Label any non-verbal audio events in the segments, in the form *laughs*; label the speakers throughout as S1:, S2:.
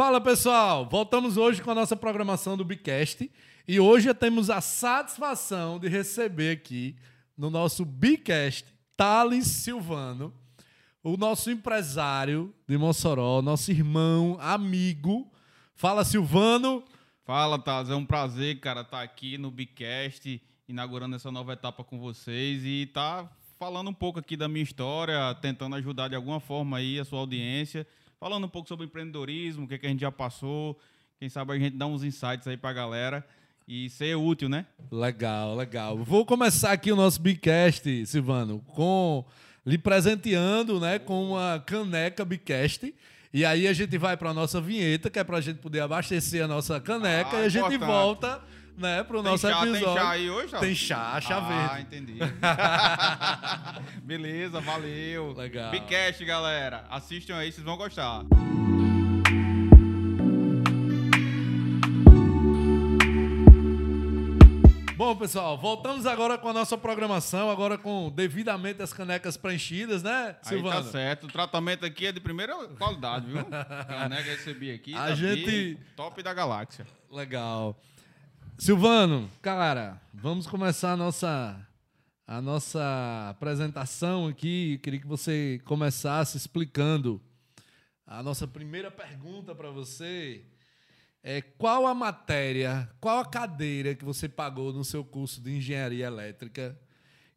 S1: Fala pessoal, voltamos hoje com a nossa programação do Bicast e hoje temos a satisfação de receber aqui no nosso Bicast Thales Silvano, o nosso empresário de Mossoró, nosso irmão, amigo. Fala Silvano.
S2: Fala Thales, é um prazer, cara, estar tá aqui no Bicast, inaugurando essa nova etapa com vocês e tá falando um pouco aqui da minha história, tentando ajudar de alguma forma aí a sua audiência falando um pouco sobre empreendedorismo, o que, é que a gente já passou. Quem sabe a gente dá uns insights aí pra galera e ser útil, né?
S1: Legal, legal. Vou começar aqui o nosso Bicast, Silvano, com lhe presenteando, né, com uma caneca Bicast. E aí a gente vai para a nossa vinheta, que é para a gente poder abastecer a nossa caneca ah, e a gente volta né, pro
S2: tem
S1: nosso
S2: chá,
S1: episódio.
S2: Tem chá aí hoje?
S1: Tem chá, chá
S2: ah,
S1: verde.
S2: Ah, entendi. *laughs* Beleza, valeu.
S1: Legal.
S2: Bicast, galera. Assistam aí, vocês vão gostar.
S1: Bom, pessoal, voltamos agora com a nossa programação, agora com devidamente as canecas preenchidas, né, Silvano?
S2: Aí tá certo. O tratamento aqui é de primeira qualidade, viu? *laughs* Caneca recebi aqui.
S1: A gente...
S2: Top da galáxia.
S1: Legal. Silvano, cara, vamos começar a nossa, a nossa apresentação aqui. Eu queria que você começasse explicando a nossa primeira pergunta para você. É qual a matéria, qual a cadeira que você pagou no seu curso de engenharia elétrica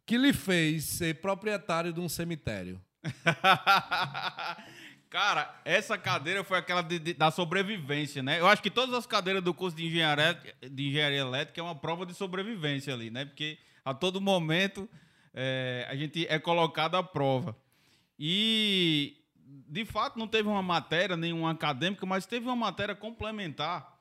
S1: que lhe fez ser proprietário de um cemitério? *laughs*
S2: Cara, essa cadeira foi aquela de, de, da sobrevivência, né? Eu acho que todas as cadeiras do curso de engenharia, de engenharia elétrica é uma prova de sobrevivência ali, né? Porque a todo momento é, a gente é colocado à prova. E, de fato, não teve uma matéria, nenhuma acadêmica, mas teve uma matéria complementar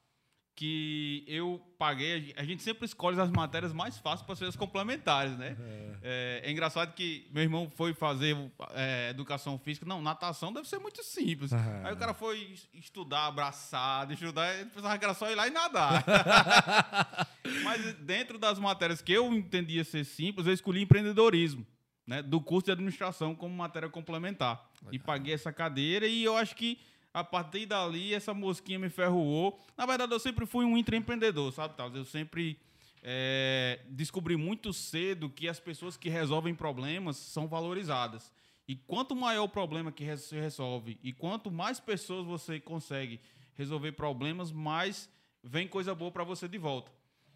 S2: que eu paguei. A gente sempre escolhe as matérias mais fáceis para ser as complementares, né? É. É, é, engraçado que meu irmão foi fazer é, educação física. Não, natação deve ser muito simples. Uhum. Aí o cara foi estudar abraçado, estudar, ele pensava que era só ir lá e nadar. *laughs* Mas dentro das matérias que eu entendia ser simples, eu escolhi empreendedorismo. Né, do curso de administração como matéria complementar. Legal. E paguei essa cadeira e eu acho que a partir dali, essa mosquinha me ferroou. Na verdade, eu sempre fui um intraempreendedor, sabe, Thales? Eu sempre é, descobri muito cedo que as pessoas que resolvem problemas são valorizadas. E quanto maior o problema que se resolve e quanto mais pessoas você consegue resolver problemas, mais vem coisa boa para você de volta.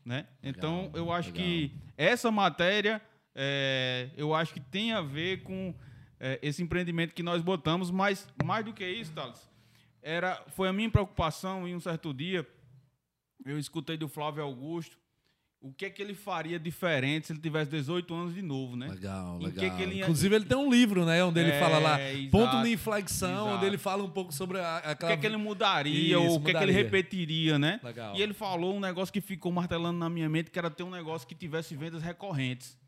S2: Né? Legal, então, eu acho legal. que essa matéria, é, eu acho que tem a ver com é, esse empreendimento que nós botamos, mas mais do que isso, Thales, era, foi a minha preocupação em um certo dia. Eu escutei do Flávio Augusto o que é que ele faria diferente se ele tivesse 18 anos de novo, né?
S1: Legal, legal. Que que ele ia... Inclusive, ele tem um livro, né? Onde ele é, fala lá,
S2: exato,
S1: ponto de inflexão, onde ele fala um pouco sobre a,
S2: aquela... O que é que ele mudaria, Isso, ou o que é que ele repetiria, né?
S1: Legal.
S2: E ele falou um negócio que ficou martelando na minha mente, que era ter um negócio que tivesse vendas recorrentes.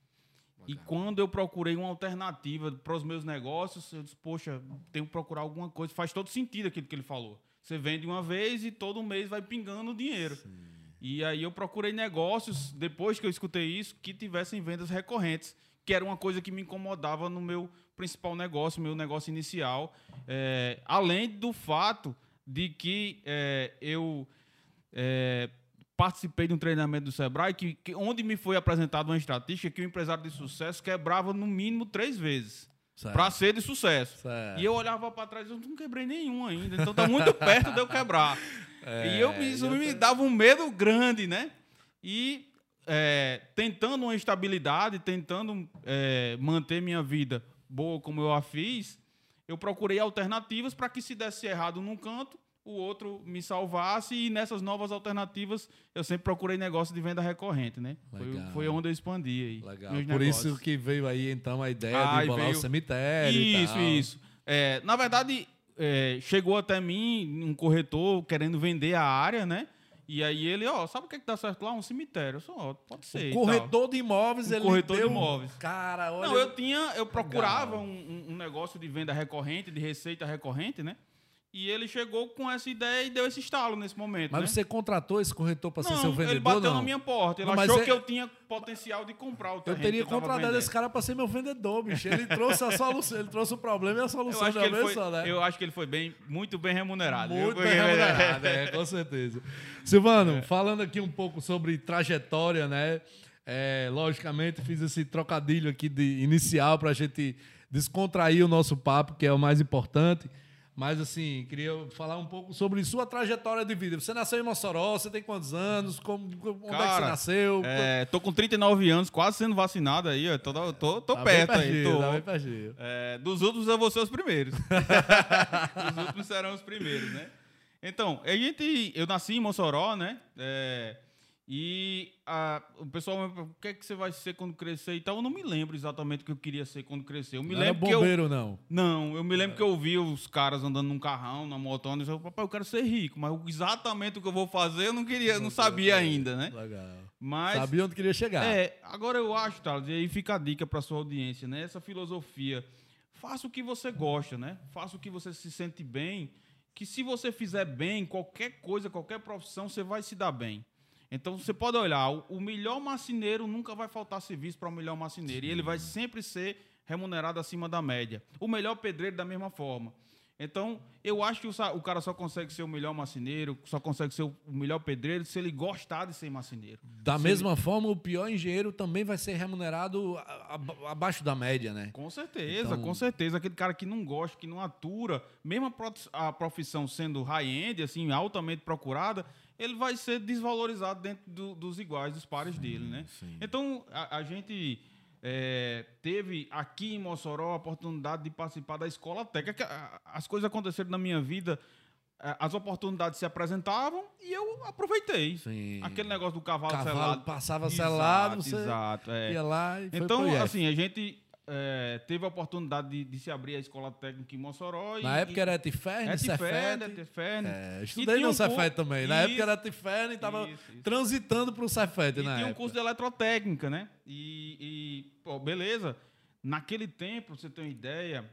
S2: E quando eu procurei uma alternativa para os meus negócios, eu disse, poxa, tenho que procurar alguma coisa. Faz todo sentido aquilo que ele falou. Você vende uma vez e todo mês vai pingando o dinheiro. Sim. E aí eu procurei negócios, depois que eu escutei isso, que tivessem vendas recorrentes, que era uma coisa que me incomodava no meu principal negócio, meu negócio inicial. É, além do fato de que é, eu é, participei de um treinamento do Sebrae que, que onde me foi apresentada uma estatística que o empresário de sucesso quebrava no mínimo três vezes para ser de sucesso.
S1: Certo.
S2: E eu olhava para trás e não quebrei nenhum ainda, então tá muito *laughs* perto de eu quebrar. É, e eu, isso eu me dava um medo grande, né? E é, tentando uma estabilidade, tentando é, manter minha vida boa como eu a fiz, eu procurei alternativas para que se desse errado num canto, o outro me salvasse e nessas novas alternativas eu sempre procurei negócio de venda recorrente, né? Foi, foi, onde eu expandi aí.
S1: Legal. Por negócios. isso que veio aí então a ideia ah, de bolar veio... o cemitério.
S2: Isso, isso. É, na verdade, é, chegou até mim um corretor querendo vender a área, né? E aí ele, ó, sabe o que, é que dá certo lá? Um cemitério. Só, ó, pode ser.
S1: O corretor de imóveis,
S2: um
S1: ele
S2: corretor
S1: deu...
S2: de imóveis.
S1: Cara, olha.
S2: Não, eu tinha, eu procurava um, um, negócio de venda recorrente, de receita recorrente, né? E ele chegou com essa ideia e deu esse estalo nesse momento.
S1: Mas
S2: né?
S1: você contratou esse corretor para ser seu vendedor?
S2: ele bateu
S1: não?
S2: na minha porta. Ele
S1: Não,
S2: achou
S1: é-
S2: que eu tinha potencial de comprar o
S1: Eu
S2: terreno.
S1: teria
S2: que tava
S1: contratado
S2: vendendo.
S1: esse cara para ser meu vendedor, bicho. Ele trouxe a solução, ele trouxe o problema e a
S2: Eu
S1: solução
S2: acho, ele
S1: vez
S2: foi,
S1: só, né?
S2: eu acho que ele foi bem, muito bem remunerado.
S1: Muito bem remunerado, é, com certeza. Silvano, falando aqui um pouco sobre trajetória, né? É, logicamente, fiz esse trocadilho aqui de inicial para a gente descontrair o nosso papo, que é o mais importante. Mas, assim, queria falar um pouco sobre sua trajetória de vida. Você nasceu em Mossoró, você tem quantos anos? Como, onde é que você
S2: Cara,
S1: nasceu?
S2: É, tô com 39 anos, quase sendo vacinado aí. ó. Tô, tô, tô
S1: Tá
S2: perto aí.
S1: pertinho,
S2: Tô.
S1: tá bem pertinho.
S2: É, dos últimos eu vou ser os primeiros. *laughs* os últimos serão os primeiros, né? Então, a gente, eu nasci em Mossoró, né? É, e a- o pessoal o que é que você vai ser quando crescer e tal. Eu não me lembro exatamente o que eu queria ser quando crescer. Eu me
S1: Não era
S2: lembro que eu,
S1: bombeiro, não.
S2: não, eu me lembro que eu vi os caras andando num carrão, na motona, e eu papai, eu quero ser rico, mas exatamente o que eu vou fazer eu não queria, eu não sabia ainda, né?
S1: Legal.
S2: Mas
S1: Sabia onde queria chegar.
S2: é, agora eu acho, Thales, e aí fica a dica para sua audiência, né? Essa filosofia. Faça o que você gosta, né? Faça o que você se sente bem, que se você fizer bem, qualquer coisa, qualquer profissão, você vai se dar bem. Então você pode olhar, o- melhor marceneiro nunca vai faltar serviço para o melhor marceneiro, e ele vai sempre ser remunerado acima da média. O melhor pedreiro da mesma forma. Então, eu acho que o, cara só consegue ser o melhor marceneiro, só consegue ser o melhor pedreiro se ele gostar de ser marceneiro.
S1: Da mesma forma, o pior engenheiro também vai ser remunerado abaixo da média, né?
S2: Com certeza,
S1: Então-
S2: com certeza. Aquele cara que não gosta, que não atura, mesmo a profissão sendo high-end, assim, altamente procurada, ele vai ser desvalorizado dentro do- dos iguais, dos pares dele, né? Então, a, a gente é, teve aqui em Mossoró a oportunidade de participar da escola técnica. As coisas aconteceram na minha vida, as oportunidades se apresentavam e eu aproveitei.
S1: Sim.
S2: Aquele negócio do cavalo,
S1: Cavalo
S2: selado.
S1: passava
S2: Exato,
S1: selado, você
S2: Exato, é.
S1: ia lá e
S2: Então, assim, a gente é, teve a oportunidade de, de se abrir a escola técnica em Mossoró.
S1: Na
S2: e,
S1: época era Etiferne,
S2: é
S1: Cefete.
S2: Tiferne, é.
S1: É,
S2: E
S1: estudei no
S2: um
S1: Cefete também. Na época
S2: Isso,
S1: era Tiferne e tava
S2: isso, isso.
S1: transitando pro Cefete
S2: E tinha um
S1: época.
S2: curso de eletrotécnica, né? E, e, pô, beleza. Naquele tempo, você ter uma ideia,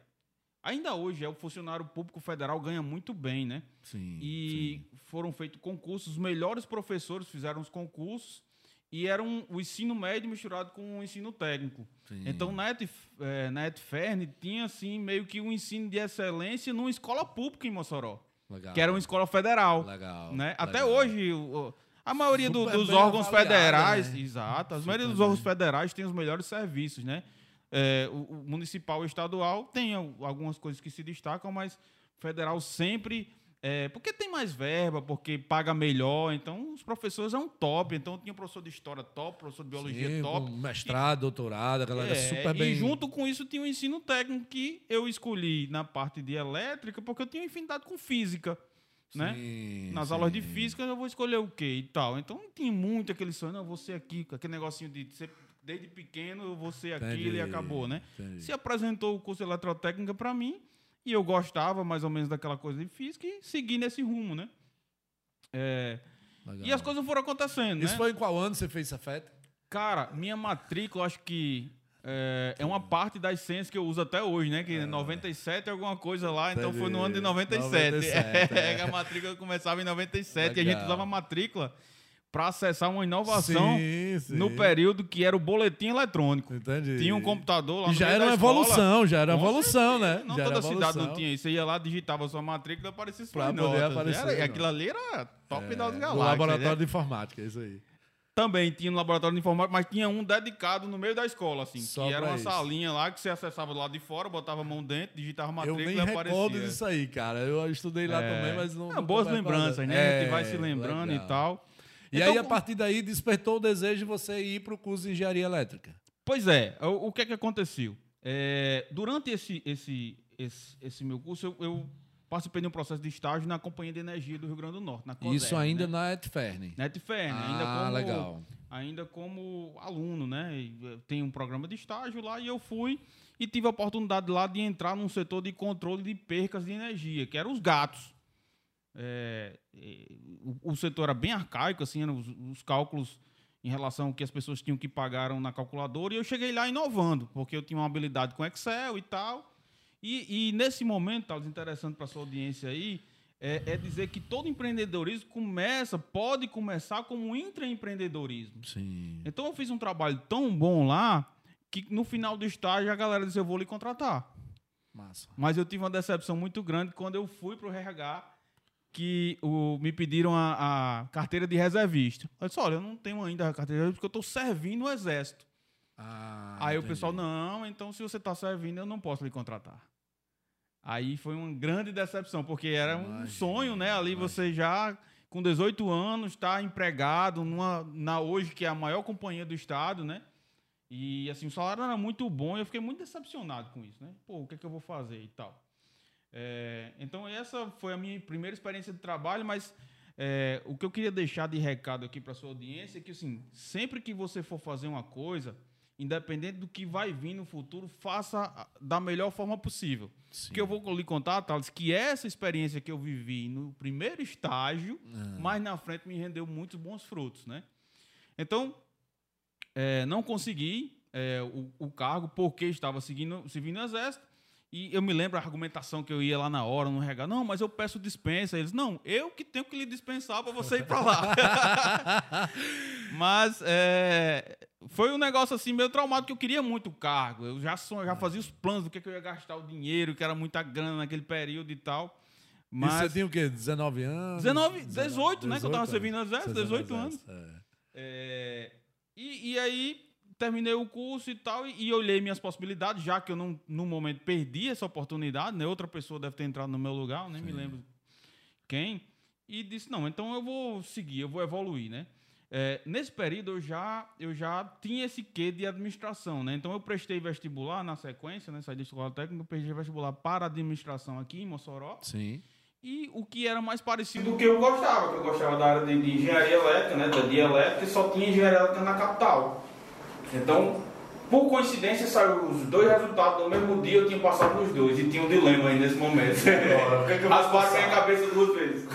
S2: ainda hoje é o funcionário público federal ganha muito bem, né?
S1: Sim,
S2: E foram feitos concursos, os melhores professores fizeram os concursos e era um, o ensino médio misturado com o ensino técnico.
S1: sim.
S2: Então, na, ET, eh, na ETFERN tinha, assim, meio que um ensino de excelência numa escola pública em Mossoró,
S1: Legal.
S2: que era uma escola federal.
S1: Legal.
S2: Né? Até
S1: legal.
S2: hoje, o- o- a maioria do-
S1: Super
S2: dos órgãos
S1: avaliada,
S2: federais,
S1: né?
S2: exato, a maioria dos órgãos federais tem os melhores serviços, né? É, o, o municipal e estadual tem al- algumas coisas que se destacam, mas federal sempre. É, porque tem mais verba, porque paga melhor, então os professores é um top. Então tinha professor de história top, professor de biologia
S1: Sim,
S2: top.
S1: mestrado, doutorado, a galera
S2: É,
S1: super bem.
S2: E junto com isso tinha o ensino técnico que eu escolhi na parte de elétrica, porque eu tinha afinidade com física. Né?
S1: Sim,
S2: Nas
S1: sim.
S2: aulas de física eu vou escolher o quê e tal. Então tinha muito aquele sonho, não, eu vou ser aqui, aquele negocinho de ser desde pequeno, eu vou ser aquilo
S1: Entendi,
S2: e acabou, né?
S1: entendi.
S2: Se apresentou o curso de eletrotécnica para mim e eu gostava mais ou menos daquela coisa de física e segui nesse rumo, né? É,
S1: Legal.
S2: e as coisas foram acontecendo,
S1: Isso
S2: né?
S1: foi em qual ano você fez Cefete?
S2: Cara, minha matrícula, acho que é, é uma parte das ciências que eu uso até hoje, né? Que é 97 alguma coisa lá, então foi no ano de
S1: Entendi.
S2: 97.
S1: 97,
S2: É,
S1: é.
S2: a matrícula começava em 97 e a gente
S1: Legal.
S2: usava a matrícula para acessar uma inovação
S1: Sim, sim.
S2: no período que era o boletim eletrônico.
S1: Entendi.
S2: Tinha um computador lá no
S1: já
S2: meio
S1: era
S2: da
S1: uma
S2: escola.
S1: evolução, já era uma evolução,
S2: certeza.
S1: né?
S2: Não
S1: Já
S2: toda cidade não tinha isso. Você ia lá, digitava sua matrícula e aparecia suas
S1: Pra poder
S2: notas.
S1: aparecer,
S2: Era- e
S1: não.
S2: aquilo ali era top
S1: É,
S2: das galáxias.
S1: laboratório
S2: né?
S1: de informática, isso aí.
S2: Também tinha no laboratório de informática, mas tinha um dedicado no meio da escola, assim.
S1: Só
S2: que era uma
S1: isso.
S2: salinha lá que você acessava do lado de fora, botava a mão dentro, digitava a
S1: Eu
S2: matrícula
S1: nem
S2: e aparecia.
S1: recordo disso aí, cara. Eu estudei lá
S2: É.
S1: também, mas não. Não
S2: boas lembranças, né? a gente vai
S1: É,
S2: se lembrando
S1: legal.
S2: e tal.
S1: E
S2: Então,
S1: aí, a partir daí, despertou o desejo de você ir para o curso de engenharia elétrica.
S2: Pois é, o, o que é que aconteceu? É, durante esse, esse, esse, esse meu curso, eu, eu participei de um processo de estágio na Companhia de Energia do Rio Grande do Norte, na COSER,
S1: Isso ainda
S2: né?
S1: na Etferne.
S2: Netfern, ainda
S1: Ah,
S2: como
S1: legal.
S2: ainda como aluno, né? Eh, Tem um programa de estágio lá e eu fui e tive a oportunidade lá de entrar num setor de controle de percas de energia, que eram os gatos. É, eh, o, o setor era bem arcaico, assim, os, os cálculos em relação ao que as pessoas tinham que pagaram na calculadora e eu cheguei lá inovando, porque eu tinha uma habilidade com Excel e tal. E, e nesse momento, Thales, interessante para sua audiência aí, é, é, dizer que todo empreendedorismo começa, pode começar como intraempreendedorismo.
S1: Sim.
S2: Então eu fiz um trabalho tão bom lá que no final do estágio a galera disse: Eu vou lhe contratar.
S1: Massa.
S2: Mas eu tive uma decepção muito grande quando eu fui para o RH que o, me pediram a, a, carteira de reservista. Eu disse, olha, eu não tenho ainda a carteira de reservista porque eu estou servindo o exército.
S1: Ah,
S2: Aí
S1: entendi.
S2: o pessoal, não, então se você está servindo, eu não posso lhe contratar. Aí foi uma grande decepção, porque era um
S1: Imagina,
S2: sonho, né? Ali
S1: imagina.
S2: você já, com 18 anos, está empregado numa, na hoje, que é a maior companhia do estado, né? E assim, o salário era muito bom e eu fiquei muito decepcionado com isso, né? Pô, o que, é que eu vou fazer e tal. É, então, essa foi a minha primeira experiência de trabalho, mas é, o que eu queria deixar de recado aqui para sua audiência é que, assim, sempre que você for fazer uma coisa, independente do que vai vir no futuro, faça da melhor forma possível.
S1: Sim.
S2: Porque eu vou lhe contar, Thales, que essa experiência que eu vivi no primeiro estágio,
S1: Ah.
S2: mais na frente me rendeu muitos bons frutos, né? Então, é, não consegui é, o, o cargo porque estava seguindo, servindo no exército. E eu me lembro a argumentação que eu ia lá na hora, no RH. Não, mas eu peço dispensa. Eles, não, eu que tenho que lhe dispensar para você ir para lá. *laughs* mas é, foi um negócio assim meio traumático, que eu queria muito o cargo. Eu já, sonho, já fazia os planos do que, que eu ia gastar o dinheiro, que era muita grana naquele período e tal.
S1: E
S2: Mas
S1: você tinha o quê? 19 anos?
S2: 19, 18, né, que eu tava
S1: 18
S2: servindo no exército,
S1: Você
S2: 18
S1: serviu no
S2: anos.
S1: é.
S2: É, e, e aí terminei o curso e tal, e, e olhei minhas possibilidades, já que eu não, no momento perdi essa oportunidade, né? Outra pessoa deve ter entrado no meu lugar, nem me lembro quem. E disse, não, então eu vou seguir, eu vou evoluir, né? É, nesse período eu já, eu já tinha esse quê de administração, né? Então eu prestei vestibular na sequência, né? Saí da escola técnica, prestei vestibular para administração aqui em Mossoró.
S1: Sim.
S2: E o que era mais parecido do que eu gostava, que eu gostava da área de, de engenharia elétrica, né, da de elétrica, e só tinha engenharia elétrica na capital. Então, por coincidência, saiu os dois resultados no mesmo dia, eu tinha passado nos dois, e tinha um dilema aí nesse momento. *laughs*
S3: É vou
S2: Rasparam minha cabeça duas vezes.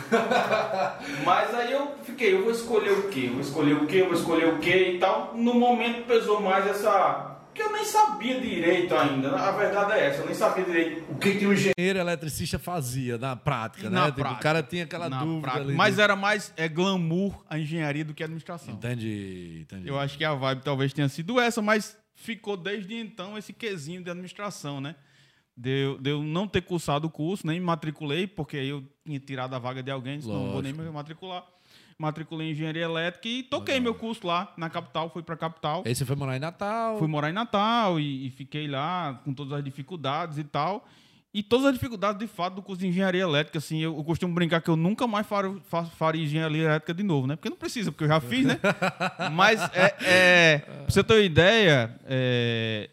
S2: *laughs* Mas aí eu fiquei, eu vou escolher o quê? Eu vou escolher o quê? Eu vou escolher o quê e tal. No momento pesou mais essa... Porque eu nem sabia direito ainda, a verdade é essa, eu nem sabia direito
S1: O que, que o engenheiro eletricista fazia na prática,
S2: Na
S1: né? Tipo,
S2: prática.
S1: o cara tinha aquela
S2: na
S1: dúvida
S2: prática.
S1: ali.
S2: Mas
S1: de-
S2: era mais é, glamour a engenharia do que a administração.
S1: Entendi, entendi.
S2: Eu acho que a vibe talvez tenha sido essa, mas ficou desde então esse quesinho de administração, né? De eu, de eu não ter cursado o curso, nem me matriculei, porque aí eu tinha tirado a vaga de alguém, disse, não vou nem me matricular. Matriculei em engenharia elétrica e toquei meu curso lá na capital, fui pra capital.
S1: Aí você foi morar em Natal.
S2: Fui morar em Natal e, e fiquei lá com todas as dificuldades e tal. E todas as dificuldades, de fato, do curso de engenharia elétrica, assim, eu, eu costumo brincar que eu nunca mais faro- fa- faria engenharia elétrica de novo, né? Porque não precisa, porque eu já fiz, né? *laughs* Mas, é, é, pra você ter uma ideia, é,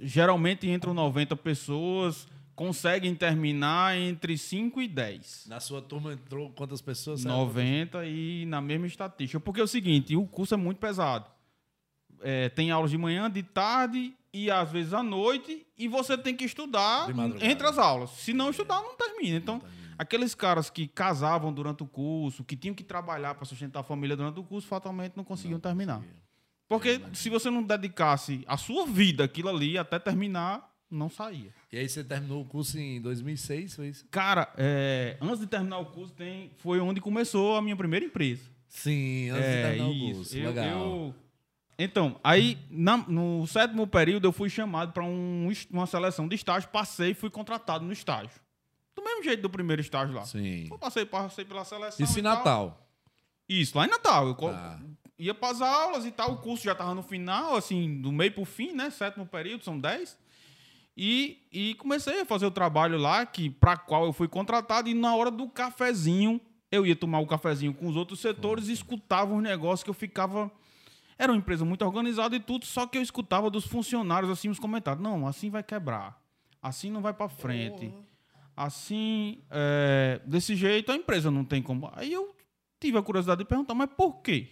S2: geralmente entram 90 pessoas, conseguem terminar entre 5 e 10.
S1: Na sua turma entrou quantas pessoas?
S2: 90 e na mesma estatística. Porque é o seguinte, o curso é muito pesado. É, tem aulas de manhã, de tarde e às vezes à noite, e você tem que estudar entre as aulas. Se não estudar, não termina. Então, aqueles caras que casavam durante o curso, que tinham que trabalhar para sustentar a família durante o curso, fatalmente não conseguiam terminar. Porque se você não dedicasse a sua vida aquilo ali até terminar, não saía.
S1: E aí você terminou o curso em 2006, foi isso?
S2: Cara, é, antes de terminar o curso, tem, foi onde começou a minha primeira empresa.
S1: Sim, antes de
S2: É,
S1: terminar
S2: isso.
S1: o curso.
S2: Eu-
S1: Legal.
S2: eu- Então, aí na- no sétimo período eu fui chamado para um, uma seleção de estágio, passei e fui contratado no estágio. Do mesmo jeito do primeiro estágio lá.
S1: Sim.
S2: Eu passei, passei pela seleção.
S1: Isso em
S2: e tal.
S1: Natal.
S2: Isso, lá em Natal. Eu
S1: Tá.
S2: ia para as aulas e tal, o curso já estava no final, assim, do meio para o fim, né? Sétimo período, são dez. E, e comecei a fazer o trabalho lá, que para qual eu fui contratado, e na hora do cafezinho, eu ia tomar o cafezinho com os outros setores e escutava os negócios que eu ficava. Era uma empresa muito organizada e tudo, só que eu escutava dos funcionários assim os comentários. Não, assim vai quebrar. Assim não vai para frente. Assim, é, desse jeito a empresa não tem como. Aí eu tive a curiosidade de perguntar, mas por quê?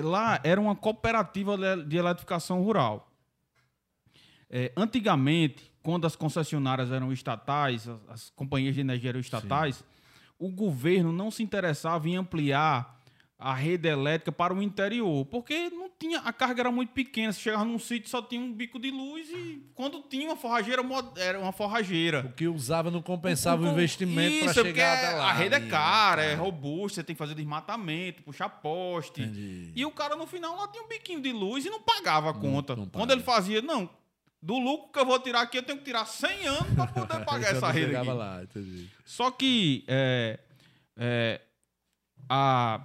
S2: Lá era uma cooperativa de- de eletrificação rural. É, antigamente, quando as concessionárias eram estatais, as, as companhias de energia eram estatais, o governo não se interessava em ampliar a rede elétrica para o interior, porque não tinha a carga era muito pequena, você chegava num sítio só tinha um bico de luz e quando tinha uma forrageira era uma forrageira.
S1: O que usava não compensava o, o investimento para chegar até lá.
S2: A rede é cara, é robusta, você tem que fazer desmatamento, puxar poste. Entendi. E o cara no final lá tinha um biquinho de luz e não pagava a conta. Não, não quando ele fazia, não, do lucro que eu vou tirar aqui, eu tenho que tirar 100 anos para poder *laughs* pagar essa rede aqui. Lá. Só que é, é, há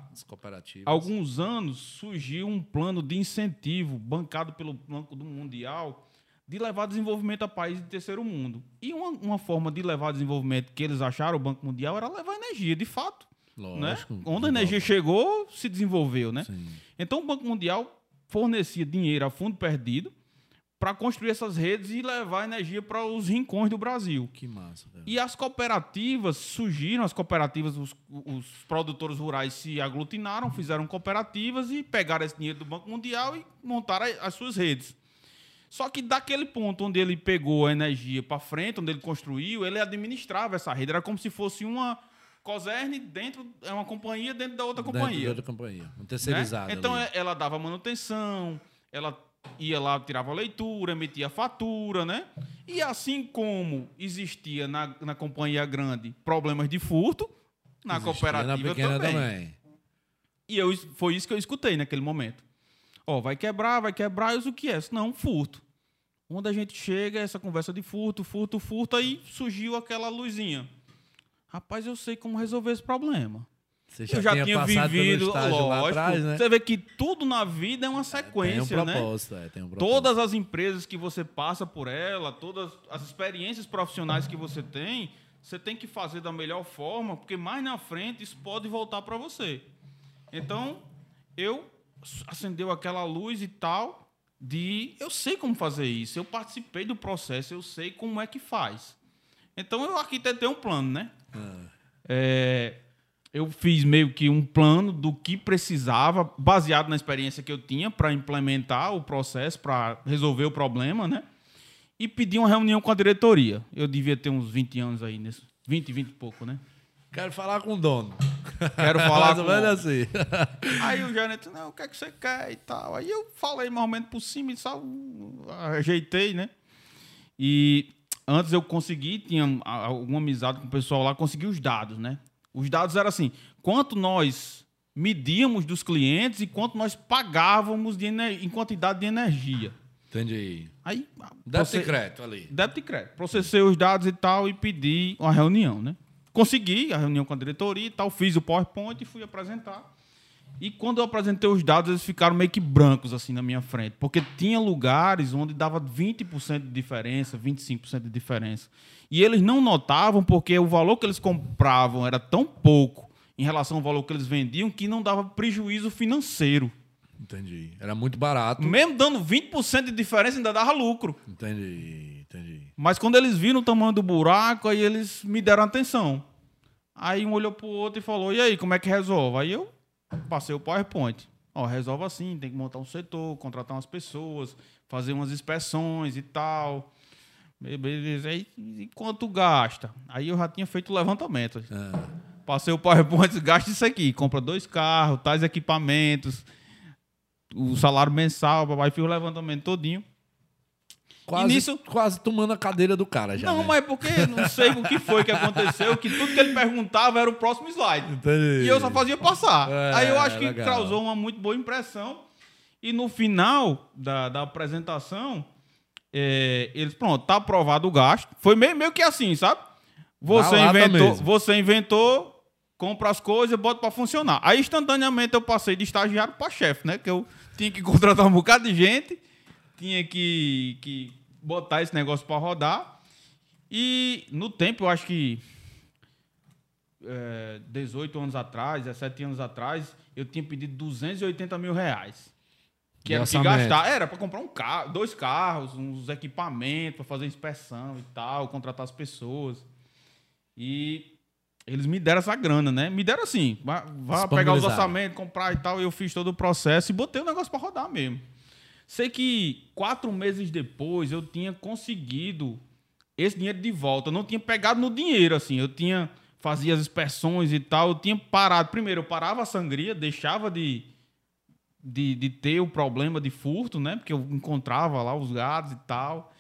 S2: alguns anos surgiu um plano de incentivo bancado pelo Banco do Mundial de levar desenvolvimento a países de terceiro mundo. E uma, uma forma de levar desenvolvimento que eles acharam, o Banco Mundial, era levar energia, de fato. Né? Lógico. Né? Quando a energia chegou, se desenvolveu. Né? Então o Banco Mundial fornecia dinheiro a fundo perdido para construir essas redes e levar energia para os rincões do Brasil.
S1: Que massa.
S2: E as cooperativas surgiram, as cooperativas, os, os, produtores rurais se aglutinaram, fizeram cooperativas e pegaram esse dinheiro do Banco Mundial e montaram as suas redes. Só que daquele ponto onde ele pegou a energia para frente, onde ele construiu, ele administrava essa rede. Era como se fosse uma Coserne dentro, é uma companhia dentro da outra companhia. Dentro da outra
S1: companhia, um terceirizado.
S2: Né? Então ali. ela dava manutenção, ela ia lá, tirava a leitura, emitia a fatura, né? E assim como existia na, na companhia grande problemas de furto, na existia cooperativa na também. também. E eu, foi isso que eu escutei naquele momento. Ó, vai quebrar, vai quebrar, e o que é? Não, furto. Onde a gente chega, essa conversa de furto, furto, furto, aí surgiu aquela luzinha. Rapaz, eu sei como resolver esse problema.
S1: Você já, eu já tinha, vivido, lógico. Atrás, né?
S2: Você vê que tudo na vida é uma sequência, é, tem um propósito, né? É, tem um propósito. Todas as empresas que você passa por ela, todas as experiências profissionais que você tem, você tem que fazer da melhor forma, porque mais na frente isso pode voltar para você. Então, eu acendeu aquela luz e tal de eu sei como fazer isso, eu participei do processo, eu sei como é que faz. Então eu arquitetei um plano, né? Ah. É, eu fiz meio que um plano do que precisava, baseado na experiência que eu tinha para implementar o processo, para resolver o problema, né? E pedi uma reunião com a diretoria. Eu devia ter uns 20 anos aí, nesse, 20, 20 e pouco, né?
S1: Quero falar com o dono.
S2: Quero *laughs* falar
S1: com o dono. assim. *laughs*
S2: Aí o gerente, não, o que é que você quer e tal. Aí eu falei mais ou menos por cima e só ajeitei, né? E antes eu consegui, tinha alguma amizade com o pessoal lá, consegui os dados, né? Os dados eram assim: quanto nós medíamos dos clientes e quanto nós pagávamos de em quantidade de energia.
S1: Entendi.
S2: Aí,
S1: débito e crédito ali.
S2: Débito e crédito. Processei os dados e tal e pedi uma reunião, né? Consegui a reunião com a diretoria e tal, fiz o PowerPoint e fui apresentar. E quando eu apresentei os dados, eles ficaram meio que brancos assim na minha frente, porque tinha lugares onde dava 20% de diferença, 25% de diferença. E eles não notavam porque o valor que eles compravam era tão pouco em relação ao valor que eles vendiam que não dava prejuízo financeiro.
S1: Entendi. Era muito barato.
S2: Mesmo dando 20% de diferença, ainda dava lucro.
S1: Entendi, entendi.
S2: Mas quando eles viram o tamanho do buraco, aí eles me deram atenção. Aí um olhou pro outro e falou: E aí, como é que resolve? Aí eu passei o PowerPoint. Ó, resolve assim, tem que montar um setor, contratar umas pessoas, fazer umas inspeções e tal. Beleza. Aí, e quanto gasta? Aí eu já tinha feito o levantamento. Ah. Passei o PowerPoint, gasta isso aqui. Compra dois carros, tais equipamentos, o salário mensal, vai fiz o levantamento todinho.
S1: Quase, nisso, quase tomando a cadeira do cara já.
S2: Não,
S1: né?
S2: mas é porque não sei o que foi que aconteceu, que tudo que ele perguntava era o próximo slide. Entendi. E eu só fazia passar. É, Aí eu acho que legal. causou uma muito boa impressão. E no final da, da apresentação, é, eles, pronto, tá aprovado o gasto. Foi meio, meio que assim, sabe? Você inventou, você inventou, compra as coisas, bota para funcionar. Aí instantaneamente eu passei de estagiário para chefe, né? Que eu tinha que *laughs* contratar um bocado de gente, tinha que, que botar esse negócio para rodar. E no tempo, eu acho que é, 18 anos atrás, 17 anos atrás, eu tinha pedido 280 mil reais. Que era que gastar. Era para comprar um carro, dois carros, uns equipamentos para fazer inspeção e tal, contratar as pessoas. E eles me deram essa grana, né? Me deram assim, vá, vá pegar os orçamentos, comprar e tal. E eu fiz todo o processo e botei o negócio para rodar mesmo. Sei que quatro meses depois eu tinha conseguido esse dinheiro de volta. Eu não tinha pegado no dinheiro, assim. Eu tinha fazia as inspeções e tal, eu tinha parado. Primeiro, eu parava a sangria, deixava de, de, de ter o problema de furto, né? Porque eu encontrava lá os gados e tal.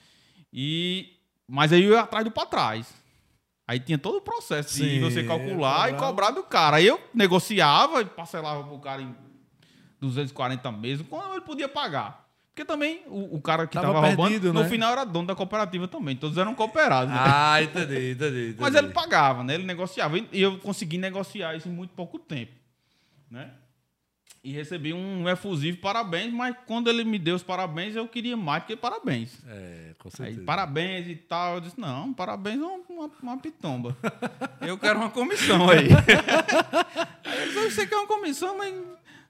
S2: E, mas aí eu ia atrás do para trás. Aí tinha todo o processo de
S1: Sim,
S2: você calcular e
S1: cobrar.
S2: do cara. Aí eu negociava e parcelava pro cara em 240 meses, quando ele podia pagar. Porque também o, o cara que
S1: Tava
S2: tava, roubando,
S1: perdido,
S2: no
S1: né?
S2: final era dono da cooperativa também. Todos eram cooperados. né?
S1: Ah, entendi, entendi. *laughs* entendi.
S2: Mas ele pagava, né? Ele negociava. E eu consegui negociar isso em muito pouco tempo. Né? E recebi um efusivo parabéns, mas quando ele me deu os parabéns, eu queria mais que parabéns.
S1: É, com
S2: Aí,
S1: certeza.
S2: parabéns e tal. Eu disse, não, parabéns é uma, uma, pitomba. *laughs* eu quero uma comissão aí. *laughs* aí ele disse, você quer uma comissão, mas...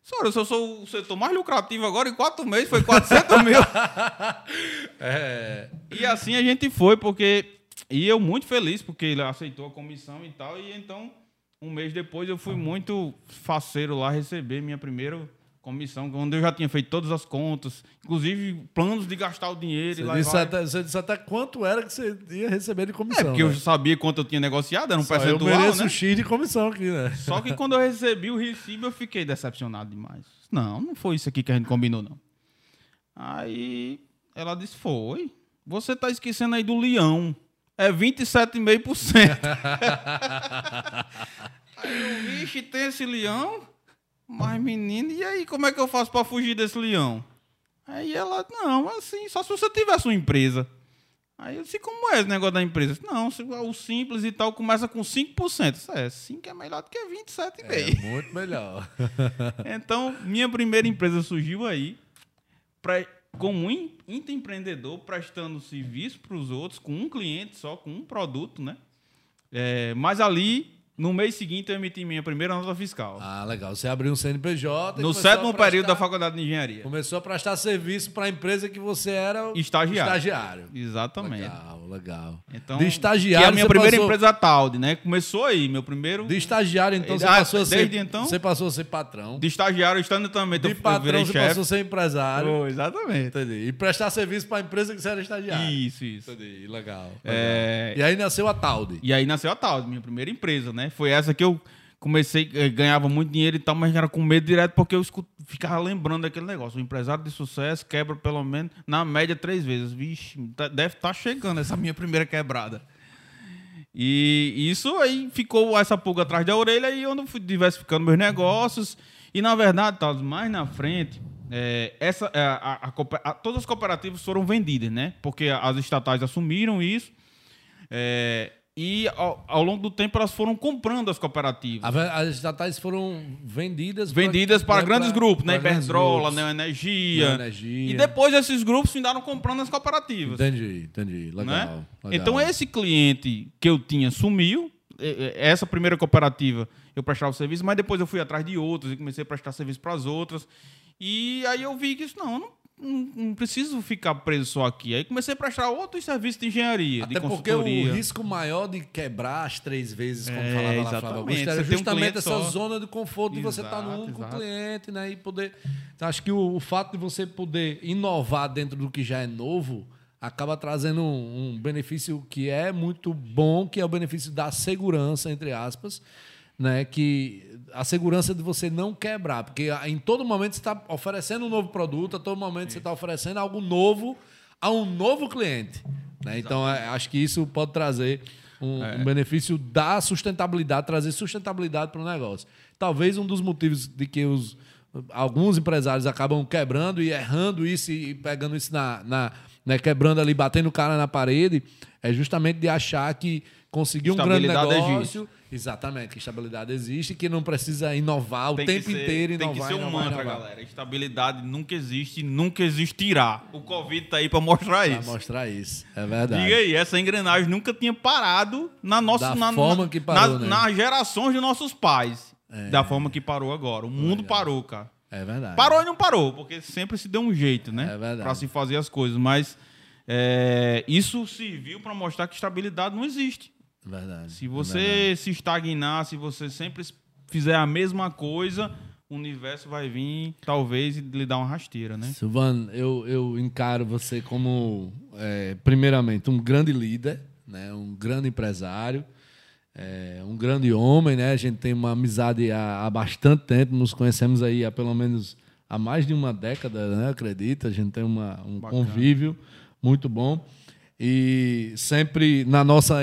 S2: Senhora, se eu sou o setor mais lucrativo agora, em quatro meses foi 400 mil. *laughs*
S1: É,
S2: E assim a gente foi, porque. E eu muito feliz, porque ele aceitou a comissão e tal. E então, um mês depois, eu fui muito faceiro lá receber minha primeira comissão, onde eu já tinha feito todas as contas, inclusive planos de gastar o dinheiro. e
S1: você,
S2: lá
S1: disse até, você disse até quanto era que você ia receber de
S2: É,
S1: comissão.
S2: porque eu
S1: né?
S2: sabia quanto eu tinha negociado, era um
S1: Só eu
S2: percentual,
S1: mereço
S2: né?
S1: X de comissão aqui, né?
S2: Só que quando eu recebi o recibo, eu fiquei decepcionado demais. Não, não foi isso aqui que a gente combinou, não. Aí ela disse: Foi. Você tá esquecendo aí do leão. É 27,5%. *laughs* aí eu, vixe, tem esse leão? Mas, menino, e aí, como é que eu faço pra fugir desse leão? Aí ela, não, assim, só se você tivesse uma empresa. Aí eu disse, como é esse negócio da empresa? Não, o simples e tal começa com 5%. Eu disse, É, 5 é melhor do que 27,5%.
S1: É muito melhor. *laughs*
S2: Então, minha primeira empresa surgiu aí, pra, como in- intraempreendedor, prestando serviço para os outros, com um cliente só, com um produto, né? É, mas ali, no mês seguinte, eu emiti minha primeira nota fiscal.
S1: Ah, legal. Você abriu um CNPJ.
S2: no sétimo
S1: prestar-
S2: período da faculdade de engenharia.
S1: Começou a prestar serviço para a empresa que você era
S2: Estagiário.
S1: estagiário.
S2: Exatamente.
S1: Legal, legal.
S2: Então,
S1: de estagiário,
S2: que é a minha primeira
S1: passou-
S2: empresa Talde, né? Começou aí, meu primeiro.
S1: De estagiário, então, você
S2: Ah,
S1: passou a ser...
S2: desde então?
S1: Você passou a ser patrão.
S2: De estagiário, estando também.
S1: De
S2: eu
S1: patrão,
S2: virei
S1: você
S2: chefe.
S1: passou a ser empresário.
S2: Oh, exatamente.
S1: Entendi. E prestar serviço para a empresa que você era estagiário.
S2: Isso, isso.
S1: Entendi. Legal. legal.
S2: É,
S1: E aí nasceu a Talde.
S2: E aí nasceu a Talde, minha primeira empresa, né? Foi essa que eu comecei, eh, ganhava muito dinheiro e tal, mas era com medo direto porque eu ficava lembrando daquele negócio. O empresário de sucesso quebra pelo menos, na média, três vezes. Vixe, tá- deve estar chegando essa minha *laughs* primeira quebrada. E isso aí ficou essa pulga atrás da orelha e eu não fui diversificando meus negócios. E na verdade, mais na frente, é, essa, é, a- a a- todas as cooperativas foram vendidas, né? Porque as estatais assumiram isso. é, e ao, ao longo do tempo elas foram comprando as cooperativas.
S1: As estatais foram vendidas
S2: vendidas para, grandes grupos, né? Iberdrola. Neoenergia.
S1: Neoenergia.
S2: E depois esses grupos findaram comprando as cooperativas.
S1: Entendi, entendi. Legal,
S2: né?
S1: legal.
S2: Então esse cliente que eu tinha sumiu. Eh, eh, Essa primeira cooperativa eu prestava o serviço, mas depois eu fui atrás de outras e comecei a prestar serviço para as outras. E aí eu vi que isso não, não, não, não preciso ficar preso só aqui. Aí comecei a prestar outros serviços de engenharia,
S1: Até
S2: de
S1: porque o risco maior de quebrar as três vezes, como
S2: É,
S1: falava lá Flávio. Augusto, era
S2: um
S1: justamente
S2: cliente
S1: essa
S2: só.
S1: zona de conforto de você estar no único cliente, né? E poder. Então, acho que o, o fato de você poder inovar dentro do que já é novo acaba trazendo um, um benefício que é muito bom, que é o benefício da segurança, entre aspas, né? Que a segurança de você não quebrar, porque em todo momento você está oferecendo um novo produto, a todo momento você está oferecendo algo novo a um novo cliente. Né? Então, é, acho que isso pode trazer um, um benefício da sustentabilidade, trazer sustentabilidade para o negócio. Talvez um dos motivos de que os, alguns empresários acabam quebrando e errando isso e pegando isso na, na né, quebrando ali, batendo o cara na parede, é justamente de achar que conseguir um grande
S2: Estabilidade
S1: negócio. Exatamente, que estabilidade existe, que não precisa inovar o
S2: Tem
S1: tempo
S2: ser-
S1: inteiro,
S2: Tem
S1: inovar,
S2: que ser um
S1: inovar,
S2: mantra,
S1: inovar.
S2: galera. Estabilidade nunca existe e nunca existirá. O Covid tá aí para mostrar
S1: Pra
S2: isso.
S1: mostrar isso. É verdade.
S2: Diga aí, essa engrenagem nunca tinha parado na nossa
S1: Da
S2: na,
S1: forma
S2: na-
S1: que parou,
S2: nas,
S1: né?
S2: nas gerações de nossos pais. Da forma que parou agora. O mundo parou, cara.
S1: É verdade.
S2: Parou e não parou, porque sempre se deu um jeito, né?
S1: É verdade.
S2: Pra se fazer as coisas. Mas é, isso serviu para mostrar que estabilidade não existe.
S1: Verdade.
S2: Se
S1: É
S2: você
S1: verdade.
S2: se estagnar, se você sempre fizer a mesma coisa, o universo vai vir, talvez, e lhe dar uma rasteira, né?
S1: Silvano, eu, eu encaro você como, é, primeiramente, um grande líder, né? um grande empresário. é um grande homem, né? A gente tem uma amizade há, há bastante tempo, nos conhecemos aí há pelo menos há mais de uma década, né? Acredita? A gente tem uma, um Bacana. convívio muito bom. E sempre na nossa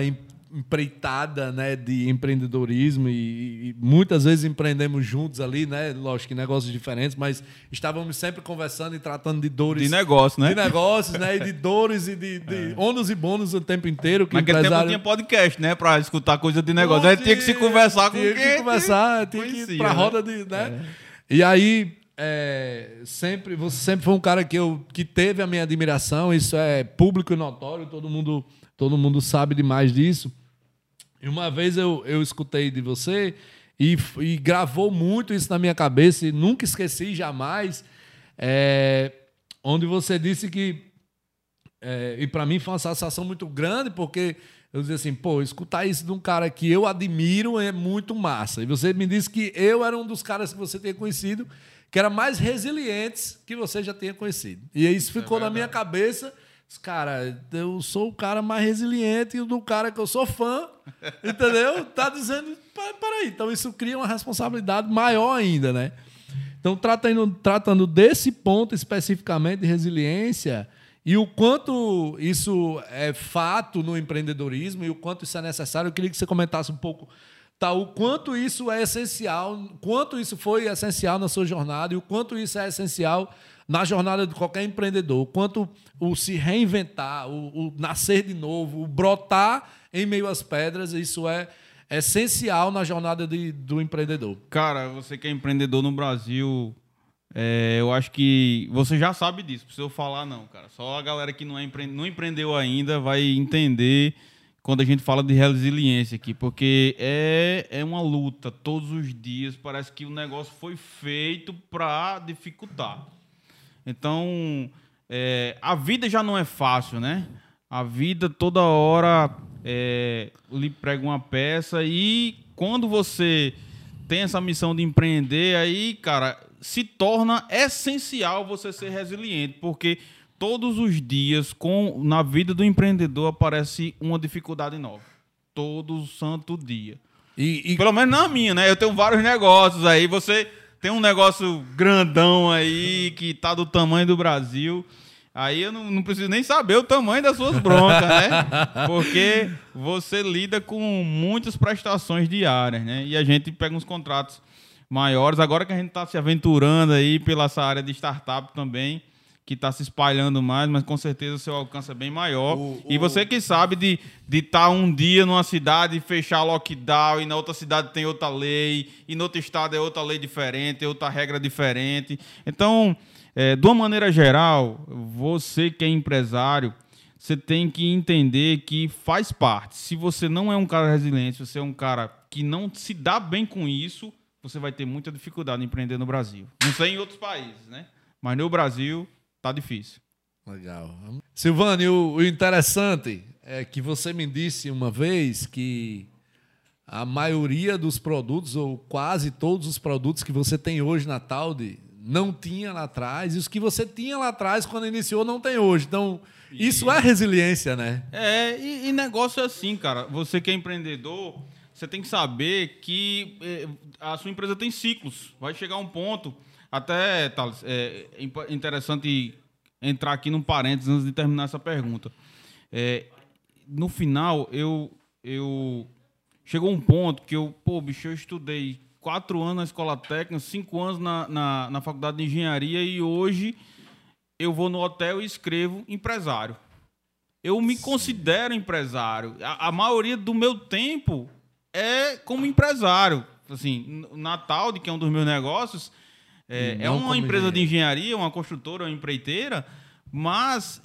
S1: empreitada né, de empreendedorismo e, e, muitas vezes empreendemos juntos ali, né? Lógico que negócios diferentes, mas estávamos sempre conversando e tratando de dores.
S2: De negócio, né?
S1: De negócios, né? E de dores e de, de é. ônus e bônus o tempo inteiro. Que
S2: Naquele empresário... tempo tinha podcast, né? Para escutar coisa de negócio. a gente tinha que se conversar com
S1: tinha
S2: quem? Tinha
S1: que conversar, tinha que ir para a né? roda de. Né? É. E aí, é, sempre, você sempre foi um cara que, eu, que teve a minha admiração, isso é público e notório, todo mundo, todo mundo sabe demais disso. E uma vez eu, eu escutei de você e, e gravou muito isso na minha cabeça e nunca esqueci jamais. É, onde você disse que. É, e para mim foi uma sensação muito grande, porque eu dizia assim, pô, escutar isso de um cara que eu admiro é muito massa. E você me disse que eu era um dos caras que você tinha conhecido que era mais resilientes que você já tinha conhecido. E isso ficou é na minha cabeça. Cara, eu sou o cara mais resiliente do cara que eu sou fã, entendeu? Tá dizendo, peraí, então isso cria uma responsabilidade maior ainda, né? Então, tratando, tratando desse ponto especificamente de resiliência e o quanto isso é fato no empreendedorismo e o quanto isso é necessário, eu queria que você comentasse um pouco tá, o quanto isso é essencial, quanto isso foi essencial na sua jornada e o quanto isso é essencial na jornada de qualquer empreendedor, quanto o se reinventar, o, o nascer de novo, o brotar em meio às pedras, isso é essencial na jornada de, do empreendedor.
S2: Cara, você que é empreendedor no Brasil, é, eu acho que você já sabe disso, precisa eu falar não, cara. Só a galera que não, é empre... não empreendeu ainda vai entender quando a gente fala de resiliência aqui, porque é, é uma luta todos os dias, parece que o negócio foi feito para dificultar. Então, é, a vida já não é fácil, né? A vida toda hora é, lhe prega uma peça e quando você tem essa missão de empreender, aí, cara, se torna essencial você ser resiliente, porque todos os dias, com na vida do empreendedor, aparece uma dificuldade nova. Todo santo dia. E, e... Pelo menos na minha, né? Eu tenho vários negócios aí. Você tem um negócio grandão aí que tá do tamanho do Brasil. Aí eu não, não, preciso nem saber o tamanho das suas broncas, né? *laughs* Porque você lida com muitas prestações diárias, né? E a gente pega uns contratos maiores. Agora que a gente está se aventurando aí pela essa área de startup também, que está se espalhando mais, mas com certeza o seu alcance é bem maior. O, e você que sabe de estar tá um dia numa cidade e fechar lockdown, e na outra cidade tem outra lei, e no outro estado é outra lei diferente, é outra regra diferente. Então, é, de uma maneira geral, você que é empresário, você tem que entender que faz parte. Se você não é um cara resiliente, se você é um cara que não se dá bem com isso, você vai ter muita dificuldade em empreender no Brasil. Não sei em outros países, né? Mas no Brasil, tá difícil.
S1: Legal. Silvano, o, o interessante é que você me disse uma vez que a maioria dos produtos, ou quase todos os produtos que você tem hoje na Talde, não tinha lá atrás, e os que você tinha lá atrás quando iniciou não tem hoje. Então, e... isso é resiliência, né?
S2: É, e, e, negócio é assim, cara. Você que é empreendedor, você tem que saber que eh, a sua empresa tem ciclos. Vai chegar um ponto até, Thales, é interessante entrar aqui num parênteses antes de terminar essa pergunta. É, no final, eu, eu. Chegou um ponto que eu, pô, bicho, eu estudei quatro anos na escola técnica, cinco anos na, na, na faculdade de engenharia e hoje eu vou no hotel e escrevo empresário. Eu me Sim. considero empresário. A, a, maioria do meu tempo é como empresário. Assim, Natal, que é um dos meus negócios, é, é uma empresa de engenharia, uma construtora, uma empreiteira, mas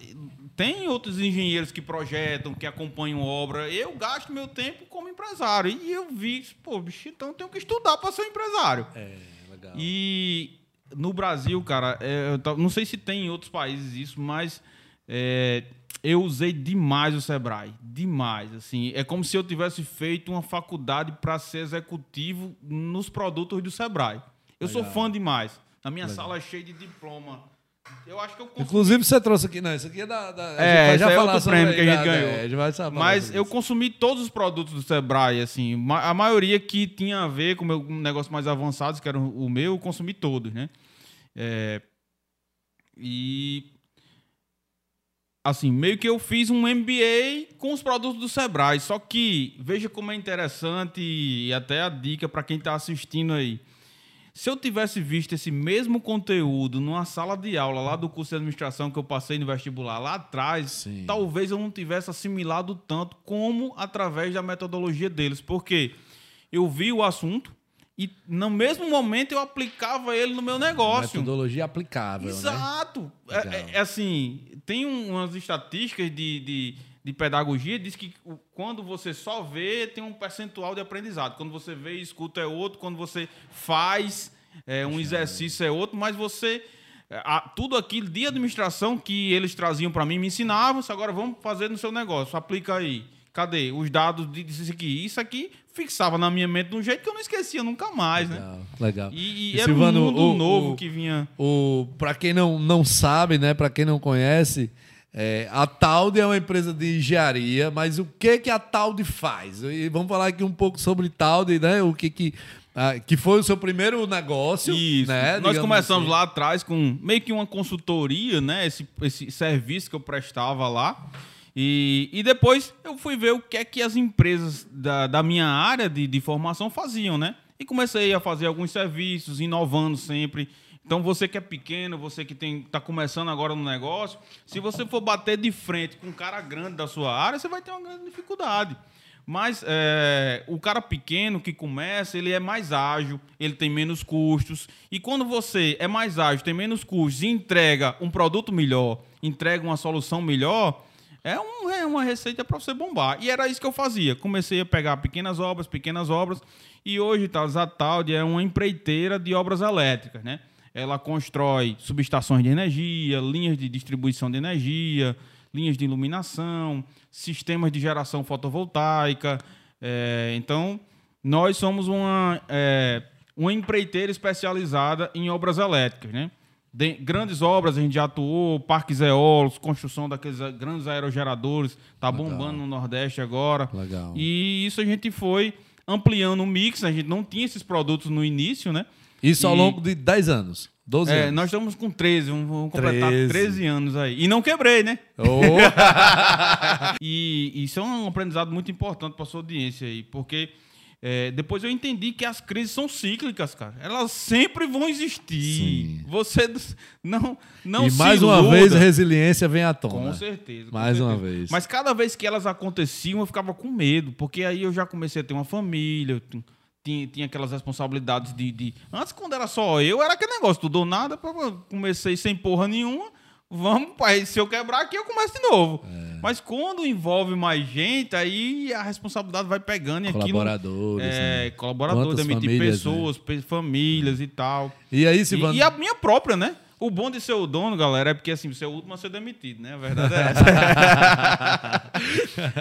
S2: tem outros engenheiros que projetam, que acompanham obra. Eu gasto meu tempo como empresário. E eu vi, pô, bicho, então eu tenho que estudar para ser um empresário.
S1: É, legal.
S2: E no Brasil, cara, é, não sei se tem em outros países isso, mas é, eu usei demais o Sebrae. Demais. Assim, é como se eu tivesse feito uma faculdade para ser executivo nos produtos do Sebrae. Eu Legal. sou fã demais. Na minha Legal. sala é cheia de diploma Eu acho que eu consumi.
S1: Inclusive, você trouxe aqui. Não, isso aqui é da. da
S2: É, esse é outro prêmio que a gente
S1: da-
S2: ganhou.
S1: é, a gente vai falar
S2: Mas eu consumi todos os produtos do Sebrae, assim. A maioria que tinha a ver com um negócio mais avançado, que era o meu, eu consumi todos, né? É, e. Assim, meio que eu fiz um MBA com os produtos do Sebrae. Só que, veja como é interessante e até a dica para quem está assistindo aí. Se eu tivesse visto esse mesmo conteúdo numa sala de aula lá do curso de administração que eu passei no vestibular lá atrás,
S1: Sim.
S2: talvez eu não tivesse assimilado tanto como através da metodologia deles. Porque eu vi o assunto e no mesmo momento eu aplicava ele no meu negócio.
S1: Metodologia aplicável. Né?
S2: Exato. É,
S1: Legal.
S2: é- é assim, tem um- umas estatísticas de, de, de pedagogia, diz que quando você só vê, tem um percentual de aprendizado. Quando você vê e escuta é outro, quando você faz é, um exercício é outro, mas você... é, a- tudo aquilo de administração que eles traziam para mim, me ensinavam, "Isso agora vamos fazer no seu negócio, aplica aí. Cadê? Os dados de- disso aqui. Isso aqui fixava na minha mente de um jeito que eu não esquecia nunca mais, né?
S1: Legal, legal.
S2: E, e
S1: E,
S2: era
S1: Silvano,
S2: um mundo
S1: o-
S2: novo
S1: o-
S2: que vinha...
S1: O, para quem não, não sabe, né, para quem não conhece, é, a Talde é uma empresa de engenharia, mas o que que a Talde faz? E vamos falar aqui um pouco sobre Talde, né? O que que ah, que foi o seu primeiro negócio,
S2: Isso.
S1: né?
S2: Nós
S1: digamos
S2: começamos
S1: assim.
S2: lá atrás com meio que uma consultoria, né? Esse, esse serviço que eu prestava lá. E, e depois eu fui ver o que é que as empresas da, da minha área de, de formação faziam, né? E comecei a fazer alguns serviços, inovando sempre. Então, você que é pequeno, você que está começando agora no negócio, se você for bater de frente com um cara grande da sua área, você vai ter uma grande dificuldade. Mas é, o cara pequeno que começa, ele é mais ágil, ele tem menos custos. E quando você é mais ágil, tem menos custos e entrega um produto melhor, entrega uma solução melhor, é, um- é uma receita para você bombar. E era isso que eu fazia. Comecei a pegar pequenas obras, pequenas obras. E hoje, tá, a Zataldi é uma empreiteira de obras elétricas, né? Ela constrói subestações de energia, linhas de distribuição de energia, linhas de iluminação, sistemas de geração fotovoltaica. É, então, nós somos uma, é, uma empreiteira especializada em obras elétricas, né? De- grandes obras a gente já atuou, parques eólicos, construção daqueles grandes aerogeradores, tá
S1: Legal.
S2: bombando no Nordeste agora.
S1: Legal.
S2: E isso a gente foi ampliando o mix, a gente não tinha esses produtos no início, né?
S1: Isso ao
S2: E-
S1: longo de 10 anos, 12
S2: É,
S1: anos.
S2: nós estamos com 13, vamos, completar
S1: 13.
S2: 13 anos aí. E não quebrei, né?
S1: Oh, *laughs*
S2: E isso é um aprendizado muito importante para sua audiência aí, porque é, depois eu entendi que as crises são cíclicas, cara. Elas sempre vão existir.
S1: Sim.
S2: Você não não
S1: e mais uma
S2: iluda.
S1: vez resiliência vem à tona.
S2: Com certeza. com
S1: Mais uma
S2: certeza.
S1: vez.
S2: Mas cada vez que elas aconteciam, eu ficava com medo, porque aí eu já comecei a ter uma família, eu tinha, tinha aquelas responsabilidades de, de- Antes, quando era só eu, era aquele negócio, tu dou nada, comecei sem porra nenhuma. Vamos, *laughs* pai, se eu quebrar aqui, eu começo de novo.
S1: É.
S2: Mas quando envolve mais gente, aí a responsabilidade vai pegando e aquilo.
S1: Colaboradores.
S2: É,
S1: né?
S2: colaboradores, demitir pessoas, pe- famílias e tal.
S1: E aí,
S2: E,
S1: Silvano?
S2: e a minha própria, né? O bom de ser o dono, galera, é porque assim, você é o último a ser demitido, né? A verdade é essa.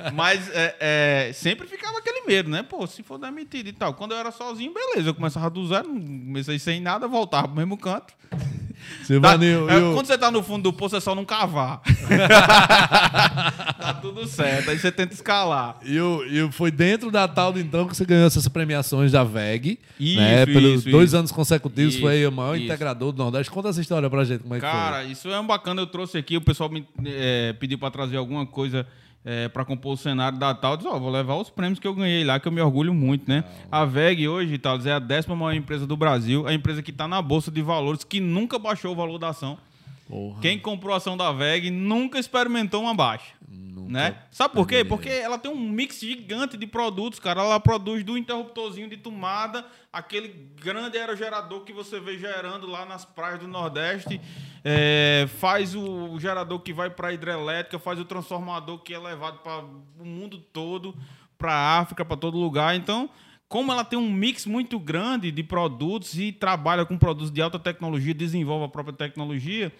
S2: *laughs* Mas é, é, sempre ficava aquele medo, né? Pô, se for demitido e tal. Quando eu era sozinho, beleza. Eu começava do zero, comecei sem nada, voltava pro mesmo canto. *laughs* Tá-
S1: e o-
S2: é, Quando você tá no fundo do poço, é só não cavar. *laughs* tá tudo certo. Aí você tenta escalar.
S1: E, o- e foi dentro da Taldo, então, que você ganhou essas premiações da VEG.
S2: Isso,
S1: né? Pelos
S2: isso,
S1: dois
S2: isso.
S1: anos consecutivos, foi o maior integrador do Nordeste. Conta essa história pra gente, como é que
S2: Cara, isso é um bacana. Eu trouxe aqui, o pessoal me é, pediu para trazer alguma coisa é, para compor o cenário da tal. Disse, ó, vou levar os prêmios que eu ganhei lá, que eu me orgulho muito, né? A VEG hoje, Thales, é a décima maior empresa do Brasil, a empresa que está na Bolsa de Valores, que nunca baixou o valor da ação.
S1: Porra.
S2: Quem comprou ação da VEG nunca experimentou uma baixa. Né? Sabe por quê? Porque ela tem um mix gigante de produtos, cara. Ela produz do interruptorzinho de tomada, aquele grande aerogerador que você vê gerando lá nas praias do Nordeste, é, faz o gerador que vai para a hidrelétrica, faz o transformador que é levado para o mundo todo, para a África, para todo lugar. Então, como ela tem um mix muito grande de produtos e trabalha com produtos de alta tecnologia, desenvolve a própria tecnologia,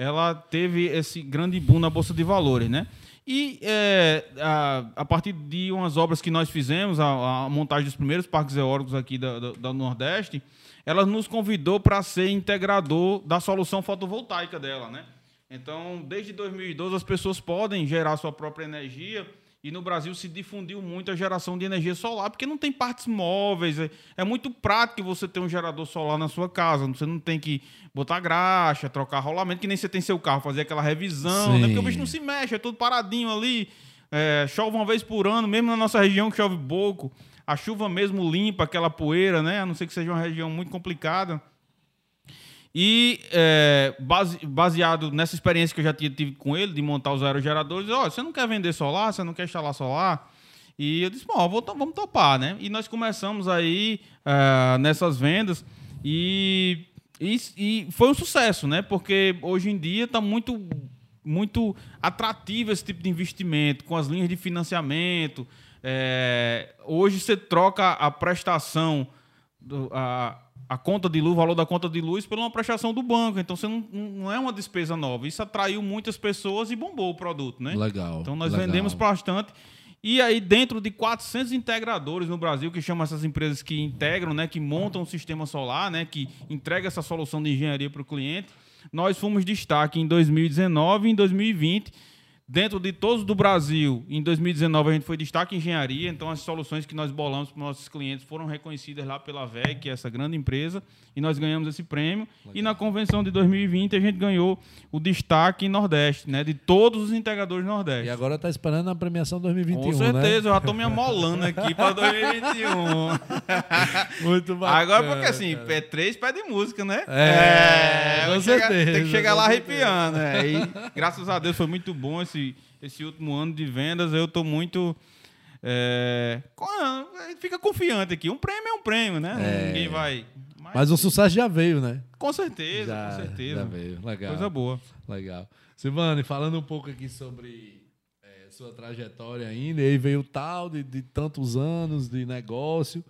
S2: ela teve esse grande boom na bolsa de valores, né? E é, a, a, partir de umas obras que nós fizemos, a, a montagem dos primeiros parques eólicos aqui da, da, da Nordeste, ela nos convidou para ser integrador da solução fotovoltaica dela, né? Então, desde 2012, as pessoas podem gerar sua própria energia e no Brasil se difundiu muito a geração de energia solar, porque não tem partes móveis. É, é, muito prático você ter um gerador solar na sua casa. Você não tem que botar graxa, trocar rolamento, que nem você tem seu carro, fazer aquela revisão, né? porque o bicho não se mexe, é tudo paradinho ali. É, chove uma vez por ano, mesmo na nossa região que chove pouco. A chuva mesmo limpa aquela poeira, né? A não ser que seja uma região muito complicada. E é, base, baseado nessa experiência que eu já tive com ele, de montar os aerogeradores, ó, você não quer vender solar, você não quer instalar solar? E eu disse, bom, vamos topar, né? E nós começamos aí uh, nessas vendas e, e, e, foi um sucesso, né? Porque hoje em dia está muito, muito atrativo esse tipo de investimento, com as linhas de financiamento. É, hoje você troca a prestação, do, a, a conta de luz, o valor da conta de luz, por uma prestação do banco. Então, você não, não é uma despesa nova. Isso atraiu muitas pessoas e bombou o produto, né?
S1: Legal.
S2: Então, nós
S1: legal.
S2: vendemos bastante. E aí, dentro de 400 integradores no Brasil, que chamam essas empresas que integram, né, que montam o um sistema solar, né, que entrega essa solução de engenharia para o cliente, nós fomos destaque em 2019 e em 2020 Dentro de todos do Brasil, em 2019 a gente foi destaque em engenharia, então as soluções que nós bolamos para os nossos clientes foram reconhecidas lá pela VEC, que é essa grande empresa, e nós ganhamos esse prêmio. Legal. E na convenção de 2020 a gente ganhou o destaque Nordeste, né, de todos os integradores Nordeste.
S1: E agora está esperando a premiação 2021, Com
S2: certeza,
S1: né?
S2: eu já estou me amolando aqui para 2021. *laughs*
S1: Muito bacana.
S2: Agora porque assim, cara. P3 pede música, né?
S1: É, é com certeza.
S2: Chegar, tem que chegar lá arrepiando, né? E graças a Deus foi muito bom esse esse, esse último ano de vendas, eu estou muito. É, fica confiante aqui. Um prêmio é um prêmio, né? É. Ninguém vai.
S1: Mas, Mas, o sucesso já veio, né?
S2: Com certeza,
S1: já,
S2: com certeza.
S1: Já veio. Legal.
S2: Coisa boa.
S1: Legal. Silvane, falando um pouco aqui sobre é, sua trajetória ainda, e aí veio o tal de, de tantos anos de negócio.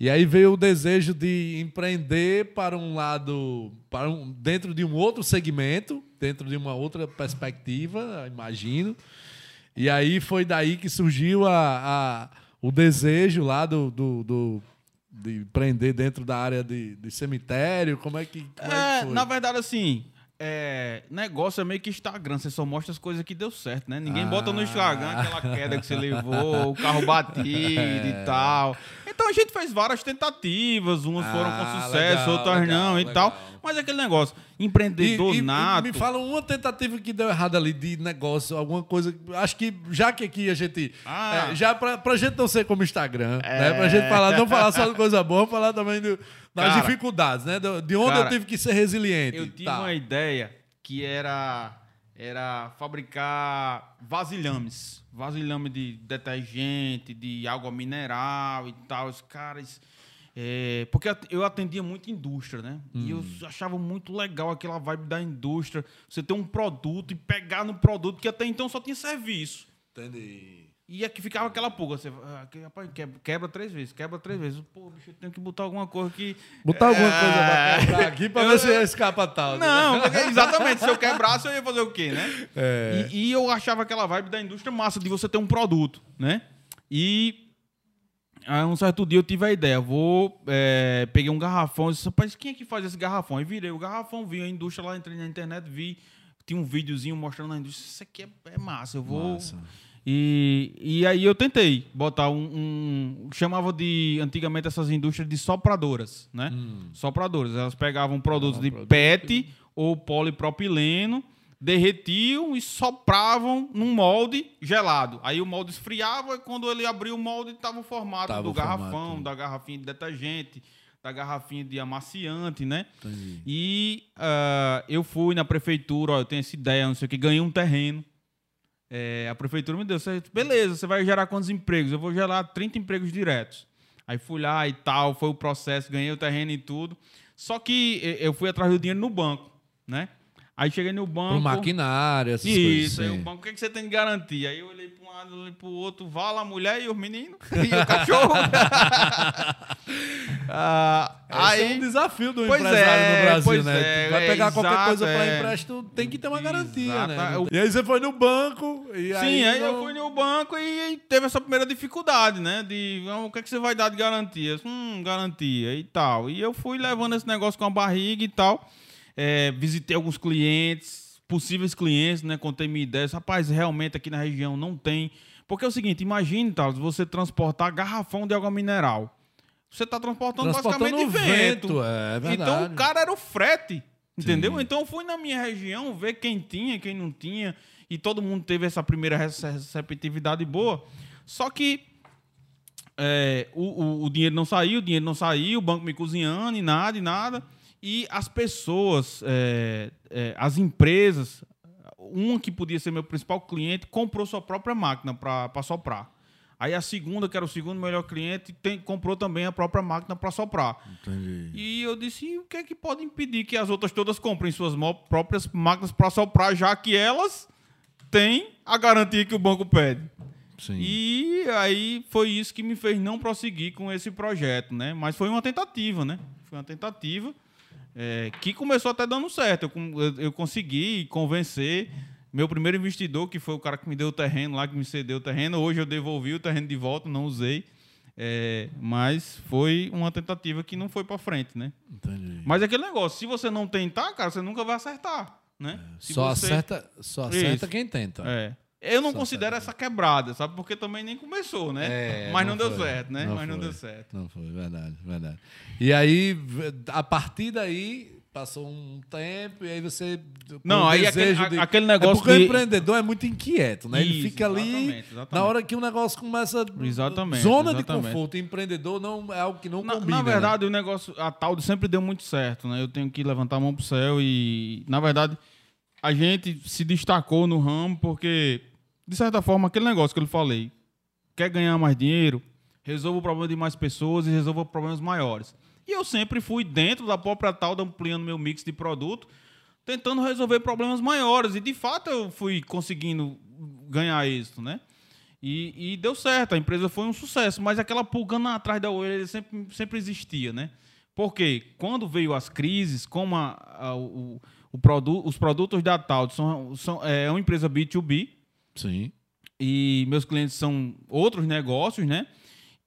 S1: E aí veio o desejo de empreender para um lado, para um, dentro de um outro segmento, dentro de uma outra perspectiva, imagino. E aí foi daí que surgiu a, a o desejo lá do, do, do, de empreender dentro da área de, de cemitério. Como é que, como
S2: é, é que Na verdade, assim, é, negócio é meio que Instagram, você só mostra as coisas que deu certo, né? Ninguém ah. bota no Instagram aquela queda que você levou, o carro batido *laughs* é. e tal. Então a gente fez várias tentativas, umas ah, foram com sucesso, legal, outras legal, não legal. e tal. Mas é aquele negócio, empreendedor e, e, nato.
S1: E me fala uma tentativa que deu errado ali de negócio, alguma coisa. Acho que já que aqui a gente. Ah. É, já pra, pra gente não ser como Instagram, é. né? Pra gente falar, não falar só de coisa boa, falar também do, das cara, dificuldades, né? De onde cara, eu tive que ser resiliente.
S2: Eu tive tá. uma ideia que era era fabricar vasilhames. Vasilhame de detergente, de água mineral e tal. Os caras. É, porque eu atendia muito indústria, né? Hum. E eu hum. achava muito legal aquela vibe da indústria. Você ter um produto e pegar no produto, que até então só tinha serviço.
S1: Entendi.
S2: E aqui ficava aquela pulga. Você, ah, rapaz, quebra, quebra, três vezes, quebra três vezes. Pô, bicho, eu tenho que botar alguma coisa aqui.
S1: Botar alguma é... coisa pra quebrar aqui pra eu, ver se escapa tal.
S2: Né? Não, exatamente. se eu quebrasse, eu ia fazer o quê, né? É. E, e, eu achava aquela vibe da indústria massa, de você ter um produto, né? E aí, um certo dia eu tive a ideia. Vou. É, peguei um garrafão e disse, rapaz, quem é que faz esse garrafão? Aí virei o garrafão, vi a indústria lá, entrei na internet, vi. Tinha um videozinho mostrando a indústria. Isso aqui é, é massa, eu vou. Massa e, e aí eu tentei botar um, um, Chamava de. Antigamente essas indústrias de sopradoras, né? Hum. Sopradoras. Elas pegavam produtos de produto. PET ou polipropileno, derretiam e sopravam num molde gelado. Aí o molde esfriava e quando ele abriu o molde estava o formato tava do o garrafão, formato. da garrafinha de detergente, da garrafinha de amaciante, né? Entendi. E uh, eu fui na prefeitura, ó, eu tenho essa ideia, não sei o que, ganhei um terreno é, a prefeitura me deu, você, beleza, você vai gerar quantos empregos? Eu vou gerar 30 empregos diretos. Aí fui lá e tal, foi o processo, ganhei o terreno e tudo. Só que eu fui atrás do dinheiro no banco, né? Aí cheguei no banco.
S1: Pro maquinário, essas
S2: Isso,
S1: coisas.
S2: aí o banco, o que, é que você tem de garantia? Aí eu olhei para um lado, olhei para o outro, vala a mulher e os meninos, *laughs* e o cachorro. *laughs* Ah,
S1: Esse é um
S2: aí,
S1: desafio do
S2: Pois
S1: empresário
S2: é,
S1: no Brasil,
S2: pois
S1: né?
S2: é,
S1: Vai
S2: é,
S1: pegar qualquer
S2: exato,
S1: coisa para
S2: é.
S1: empréstimo, tem que ter uma garantia, né?
S2: Exato.
S1: E aí você foi no banco e aí...
S2: sim, aí eu
S1: não-
S2: fui no banco e, teve essa primeira dificuldade, né? De ah, o que, é que você vai dar de garantia? Hum, garantia e tal. E eu fui levando esse negócio com a barriga e tal. É, visitei alguns clientes, possíveis clientes, né? Contei minha ideia. Rapaz, realmente aqui na região não tem. Porque é o seguinte, imagine, Thales, você transportar garrafão de água mineral. Você está transportando,
S1: Transportando
S2: basicamente vento.
S1: vento, é verdade.
S2: Então o cara era o frete, entendeu?
S1: Sim.
S2: Então eu fui na minha região ver quem tinha, quem não tinha, e todo mundo teve essa primeira rece- receptividade boa. Só que é, o, o- o dinheiro não saiu, o dinheiro não saiu, o banco me cozinhando e nada, e nada. E as pessoas, é, é, as empresas, uma que podia ser meu principal cliente, comprou sua própria máquina para soprar. Aí a segunda, que era o segundo melhor cliente, tem- comprou também a própria máquina para soprar.
S1: Entendi.
S2: E eu disse, e o que é que pode impedir que as outras todas comprem suas próprias máquinas para soprar, já que elas têm a garantia que o banco pede?
S1: Sim.
S2: E aí foi isso que me fez não prosseguir com esse projeto, né? Mas foi uma tentativa, né? Foi uma tentativa é, que começou até dando certo. Eu, eu- eu consegui convencer meu primeiro investidor, que foi o cara que me deu o terreno lá, que me cedeu o terreno. Hoje eu devolvi o terreno de volta, não usei. É, mas foi uma tentativa que não foi para frente, né?
S1: Entendi.
S2: Mas é aquele negócio, se você não tentar, cara, você nunca vai acertar, né? Se
S1: Só
S2: você-
S1: acerta, só acerta
S2: Isso.
S1: quem tenta.
S2: é. Eu não
S1: Só
S2: considero essa quebrada, sabe? Porque também nem começou, né?
S1: É,
S2: Mas não, deu
S1: foi.
S2: certo, né? Mas não
S1: foi.
S2: deu certo.
S1: Não foi, verdade, verdade. E aí, a partir daí, passou um tempo e aí você...
S2: Não, aí aquele-
S1: de-
S2: aquele
S1: É
S2: negócio
S1: porque
S2: de-
S1: o empreendedor é muito inquieto, né? Ele
S2: Isso,
S1: fica ali...
S2: exatamente, exatamente.
S1: Na hora que o negócio começa...
S2: Exatamente,
S1: Zona de
S2: exatamente.
S1: conforto. Empreendedor não é algo que não
S2: Na,
S1: combina,
S2: na
S1: né?
S2: verdade, o negócio, a Taldo sempre deu muito certo, né? Eu tenho que levantar a mão pro céu e, na verdade, a gente se destacou no ramo porque, de certa forma, aquele negócio que eu falei, quer ganhar mais dinheiro, resolva o problema de mais pessoas e resolva problemas maiores. E eu sempre fui dentro da própria Taldo ampliando meu mix de produto, tentando resolver problemas maiores. E, de fato, eu fui conseguindo ganhar êxito, né? E, e deu certo, a empresa foi um sucesso, mas aquela pulgando atrás da orelha sempre, sempre existia, né? Porque quando veio as crises, como a, a- o, o produ, os produtos da Taldo são, são, é uma empresa B2B,
S1: Sim.
S2: e meus clientes são outros negócios, né?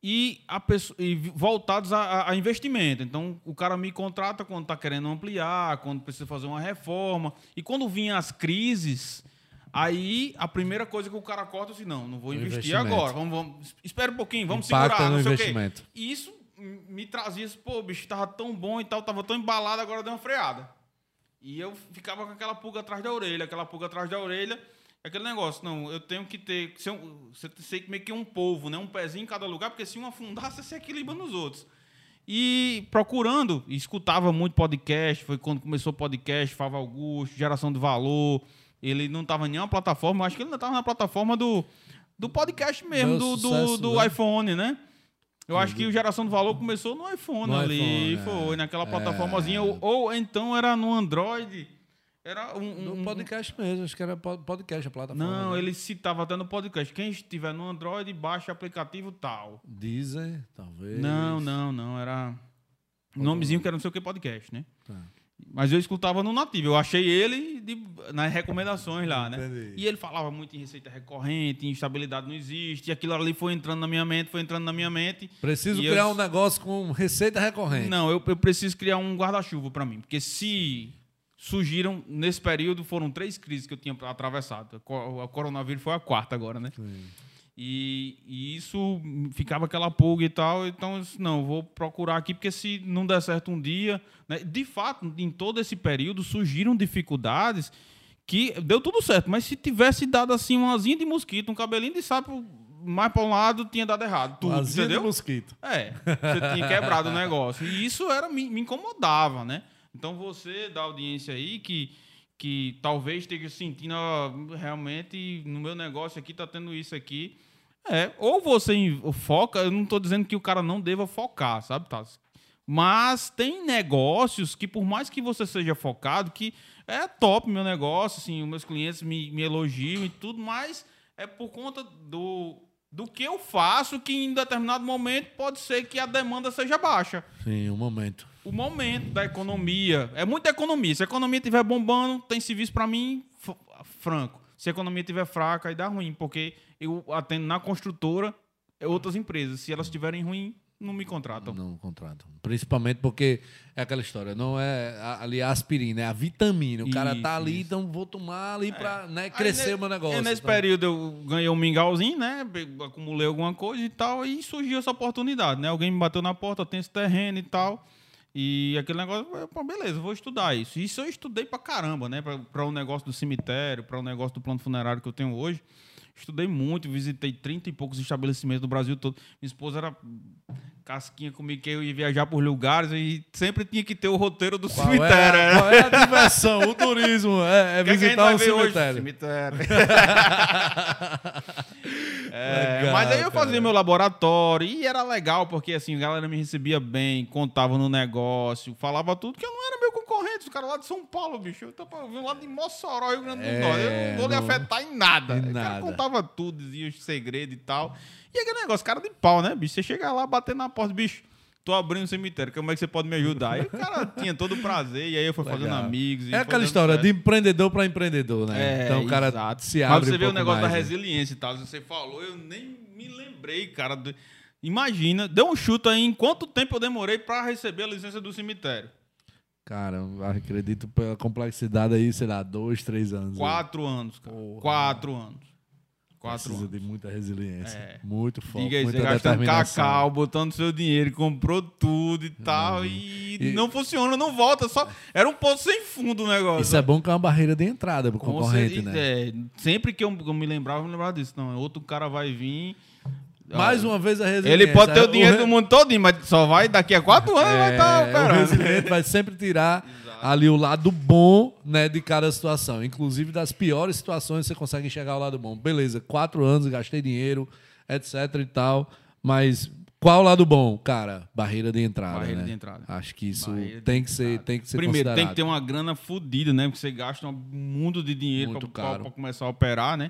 S2: E, a pessoa, e voltados a, a- investimento. Então, o cara me contrata quando está querendo ampliar, quando precisa fazer uma reforma. E quando vinham as crises, aí a primeira coisa que o cara corta é assim, não, não vou investir agora. Vamos, vamos, espera um pouquinho, vamos
S1: Impacta
S2: segurar, não sei o quê.
S1: investimento.
S2: E isso me trazia isso, pô, bicho, tava tão bom e tal, tava tão embalado, agora deu uma freada. E eu ficava com aquela pulga atrás da orelha, aquela pulga atrás da orelha, aquele negócio, não, eu tenho que ter, ser um, você tem que meio que um polvo, né? Um pezinho em cada lugar, porque se um afundar, você se equilibra nos outros. E procurando, escutava muito podcast, foi quando começou o podcast, Fava Augusto, Geração de Valor, ele não estava em nenhuma plataforma, acho que ele ainda estava na plataforma do, do podcast mesmo, do, do,
S1: sucesso,
S2: do
S1: né?
S2: iPhone, né? Eu acho que o Geração do Valor começou no iPhone
S1: No
S2: ali,
S1: iPhone,
S2: foi,
S1: é.
S2: naquela
S1: É.
S2: plataformazinha, ou, ou então era no Android, era um...
S1: Do
S2: um-
S1: podcast mesmo, acho que era pod- podcast a plataforma.
S2: Não,
S1: né?
S2: ele citava até no podcast, quem estiver no Android, baixa aplicativo tal.
S1: Deezer, talvez.
S2: Não, não, não, era um nomezinho que era não sei o que podcast, né?
S1: Tá.
S2: Mas eu escutava no nativo. Eu achei ele de- nas recomendações lá, né?
S1: Entendi.
S2: E ele falava muito em receita recorrente, em estabilidade não existe. E aquilo ali foi entrando na minha mente, foi entrando na minha mente.
S1: Preciso criar
S2: eu-
S1: um negócio com receita recorrente.
S2: Não, eu, eu preciso criar um guarda-chuva para mim. Porque se surgiram, nesse período, foram três crises que eu tinha atravessado. A co- A coronavírus foi a quarta agora, né? E, e isso ficava aquela pulga e tal. Então, eu disse, não, vou procurar aqui, porque se não der certo um dia. né? De fato, em todo esse período surgiram dificuldades que deu tudo certo. Mas se tivesse dado assim uma asinha de mosquito, um cabelinho de sapo mais para um lado, tinha dado errado. Tudo,
S1: de
S2: entendeu?
S1: mosquito.
S2: É, você tinha quebrado o negócio. E isso era, me, me incomodava, né? Então você da audiência aí que, que talvez esteja sentindo ó, realmente no meu negócio aqui tá tendo isso aqui. É, ou você foca, eu não estou dizendo que o cara não deva focar, sabe, Tassi? Mas tem negócios que, por mais que você seja focado, que é top meu negócio, assim, os meus clientes me, me elogiam e tudo, mas é por conta do, do que eu faço que em determinado momento pode ser que a demanda seja baixa.
S1: Sim, um momento.
S2: O momento da economia. É muita economia. Se a economia estiver bombando, tem serviço para mim franco. Se a economia estiver fraca, aí dá ruim, porque eu atendo na construtora outras empresas. Se elas estiverem ruim, não me contratam.
S1: Não contratam. Principalmente porque é aquela história, não é ali a aspirina, é a vitamina. O isso, cara tá ali, isso. então vou tomar ali é. para né, crescer o meu negócio.
S2: nesse
S1: tá?
S2: período eu ganhei um mingauzinho, né? Acumulei alguma coisa e tal, e surgiu essa oportunidade, né? Alguém me bateu na porta, tem esse terreno e tal. E aquele negócio, pô, beleza, vou estudar isso. Isso eu estudei pra caramba, né? Para o um negócio do cemitério, para o um negócio do plano funerário que eu tenho hoje. Estudei muito, visitei 30 e poucos estabelecimentos do Brasil todo. Minha esposa era casquinha comigo que eu ia viajar por lugares e sempre tinha que ter o roteiro do qual cemitério.
S1: É, qual é a diversão? o turismo é, é visitar o cemitério.
S2: cemitério. *laughs* é, legal, mas aí eu fazia cara. meu laboratório e era legal porque assim a galera me recebia bem, contava no negócio, falava tudo que eu não era meu concorrente, os caras lá de São Paulo, bicho. Eu tava vindo lá de Mossoró, Rio Grande do é, Norte. Eu não vou não... lhe afetar em nada. Em o cara nada. contava tudo, dizia os segredos e tal. E aquele negócio, cara de pau, né, bicho? Você chega lá, bater na porta, bicho, tô abrindo um cemitério, como é que você pode me ajudar? Aí o cara *laughs* tinha todo o prazer, e aí eu fui Legal. fazendo amigos.
S1: é aquela história certo. de empreendedor para empreendedor, né?
S2: É, então o cara exato. se abre. Mas você um vê o negócio mais, da né? resiliência e tal, você falou, eu nem me lembrei, cara. Imagina, deu um chute aí em quanto tempo eu demorei para receber a licença do cemitério.
S1: Cara, acredito pela complexidade aí, sei lá, dois, três anos.
S2: Quatro aí. anos, cara. Porra. Quatro anos.
S1: Quatro Precisa anos. de muita resiliência. É. Muito foco,
S2: Diga aí,
S1: muita
S2: você gastando cacau, botando seu dinheiro, comprou tudo e tal, e, e, não funciona, não volta. Só Era um ponto sem fundo o negócio.
S1: Isso é bom que é uma barreira de entrada pro Com concorrente, né?
S2: É, sempre que eu, eu, me lembrava, eu me lembrava disso. Não, outro cara vai vir...
S1: Mais uma vez a resiliência.
S2: Ele pode ter o dinheiro o re... do mundo todo, mas só vai daqui a quatro anos é, vai estar operando. O resiliente
S1: vai sempre tirar ali o lado bom né, de cada situação. Inclusive das piores situações você consegue enxergar o lado bom. Beleza, quatro anos, gastei dinheiro, etc e tal. Mas qual o lado bom? Cara, barreira de entrada.
S2: Barreira
S1: né?
S2: de entrada.
S1: Acho que isso tem que, ser, tem que ser
S2: Primeiro, tem que ter uma grana fodida, né? Porque você gasta um mundo de dinheiro para começar a operar, né?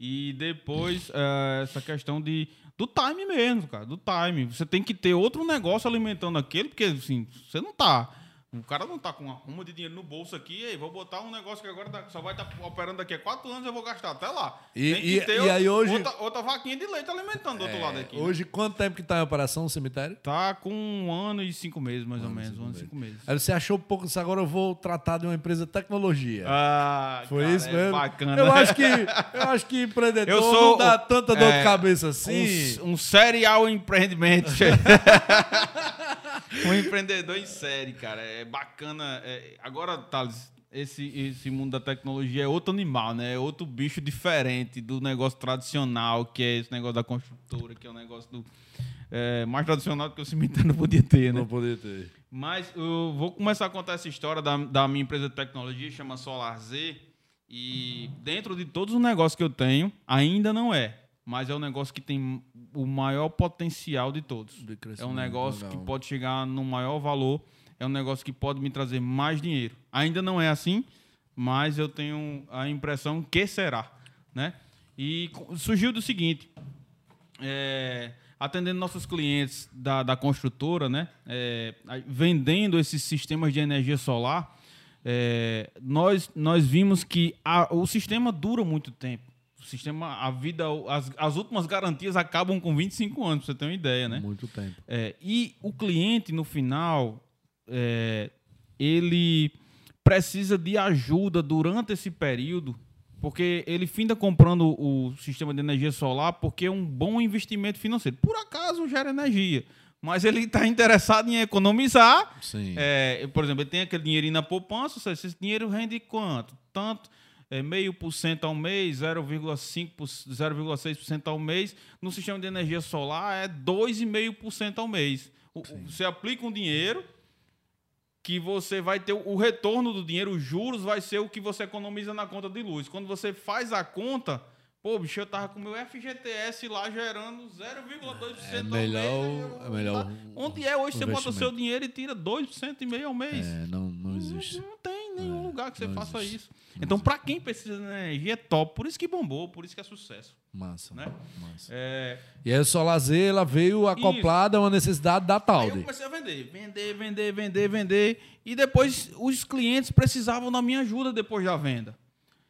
S2: E depois, é, essa questão de, do time mesmo, cara, do time. Você tem que ter outro negócio alimentando aquele, porque assim, você não tá o cara não tá com uma ruma de dinheiro no bolso aqui, aí vou botar um negócio que agora só vai estar tá operando daqui a quatro anos, eu vou gastar até lá.
S1: E, Tem que e, ter e aí hoje,
S2: outra, outra, vaquinha de leite alimentando do outro é, lado aqui.
S1: Né? Hoje, quanto tempo que tá em operação o cemitério?
S2: Tá com um ano e cinco meses, mais um ou menos. Um ano e cinco meses.
S1: Aí você achou pouco isso, agora eu vou tratar de uma empresa de tecnologia.
S2: Ah,
S1: Foi
S2: cara,
S1: isso é mesmo?
S2: bacana.
S1: Eu acho que, eu acho que empreendedor eu sou não dá tanta dor é, de cabeça assim.
S2: Um, um serial empreendimento. *laughs* um empreendedor em série, cara. É bacana. É, agora, Thales, esse, esse mundo da tecnologia é outro animal, né? É outro bicho diferente do negócio tradicional, que é esse negócio da construtora, que é o um negócio do. É, mais tradicional do que o cemitério não podia ter, né?
S1: Não podia ter.
S2: Mas eu vou começar a contar essa história da, da minha empresa de tecnologia, chama Solar Z. E dentro de todos os negócios que eu tenho, ainda não é mas é um negócio que tem o maior potencial de todos. De é um negócio legal. que pode chegar no maior valor, é um negócio que pode me trazer mais dinheiro. Ainda não é assim, mas eu tenho a impressão que será, né? E surgiu do seguinte, é, atendendo nossos clientes da, da construtora, né? É, vendendo esses sistemas de energia solar, é, nós, nós vimos que a, o sistema dura muito tempo sistema, a vida, as, as últimas garantias acabam com 25 anos, pra você ter uma ideia, né?
S1: Muito tempo.
S2: É, e o cliente, no final, é, ele precisa de ajuda durante esse período, porque ele finda comprando o sistema de energia solar porque é um bom investimento financeiro. Por acaso gera energia mas ele está interessado em economizar.
S1: Sim.
S2: É, por exemplo, ele tem aquele dinheirinho na poupança, seja, esse dinheiro rende quanto? Tanto meio por cento ao mês, 0,6% ao mês. No sistema de energia solar é 2,5% ao mês. Você aplica um dinheiro que você vai ter o retorno do dinheiro, os juros vai ser o que você economiza na conta de luz. Quando você faz a conta, Pô, bicho, eu tava com o meu FGTS lá gerando 0,2%
S1: É
S2: ao
S1: melhor,
S2: mês.
S1: é melhor
S2: Onde é hoje você bota o seu dinheiro e tira 2% e meio ao mês?
S1: É, não, não existe.
S2: Não, não tem nenhum lugar que você faça
S1: existe.
S2: isso. Então, pra quem precisa de energia, é top. Por isso que bombou, por isso que é sucesso.
S1: Massa.
S2: Né?
S1: massa.
S2: É,
S1: E aí o Solazer, ela veio acoplada a uma necessidade da
S2: Aí eu
S1: Talde.
S2: comecei a vender, vender, vender, vender, vender. E depois os clientes precisavam da minha ajuda depois da venda.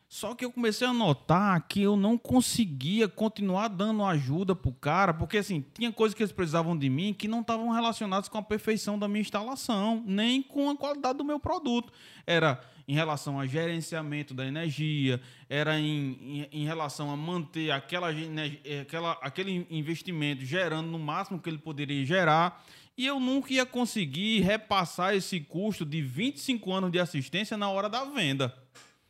S2: Só que eu comecei a notar que eu não conseguia continuar dando ajuda pro cara, porque assim, tinha coisas que eles precisavam de mim que não estavam relacionadas com a perfeição da minha instalação, nem com a qualidade do meu produto. Era em relação a gerenciamento da energia, era em, em, em relação a manter aquela, ener- eh, aquela, aquele investimento gerando no máximo que ele poderia gerar. E eu nunca ia conseguir repassar esse custo de 25 anos de assistência na hora da venda.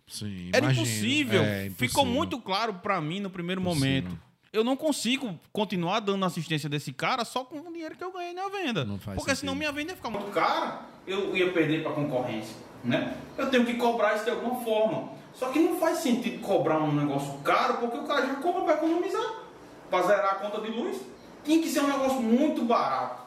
S1: Sim,
S2: Era
S1: imagino.
S2: impossível.
S1: É,
S2: Ficou
S1: impossível.
S2: muito claro para mim no primeiro
S1: Impossível.
S2: momento. Eu não consigo continuar dando assistência desse cara só com o dinheiro que eu ganhei na venda. Porque senão
S1: sentido.
S2: minha venda ia ficar muito cara, eu ia perder para concorrência, né? Eu tenho que cobrar isso de alguma forma. Só que não faz sentido cobrar um negócio caro, porque o cara já compra para economizar, para zerar a conta de luz. Tinha que ser um negócio muito barato.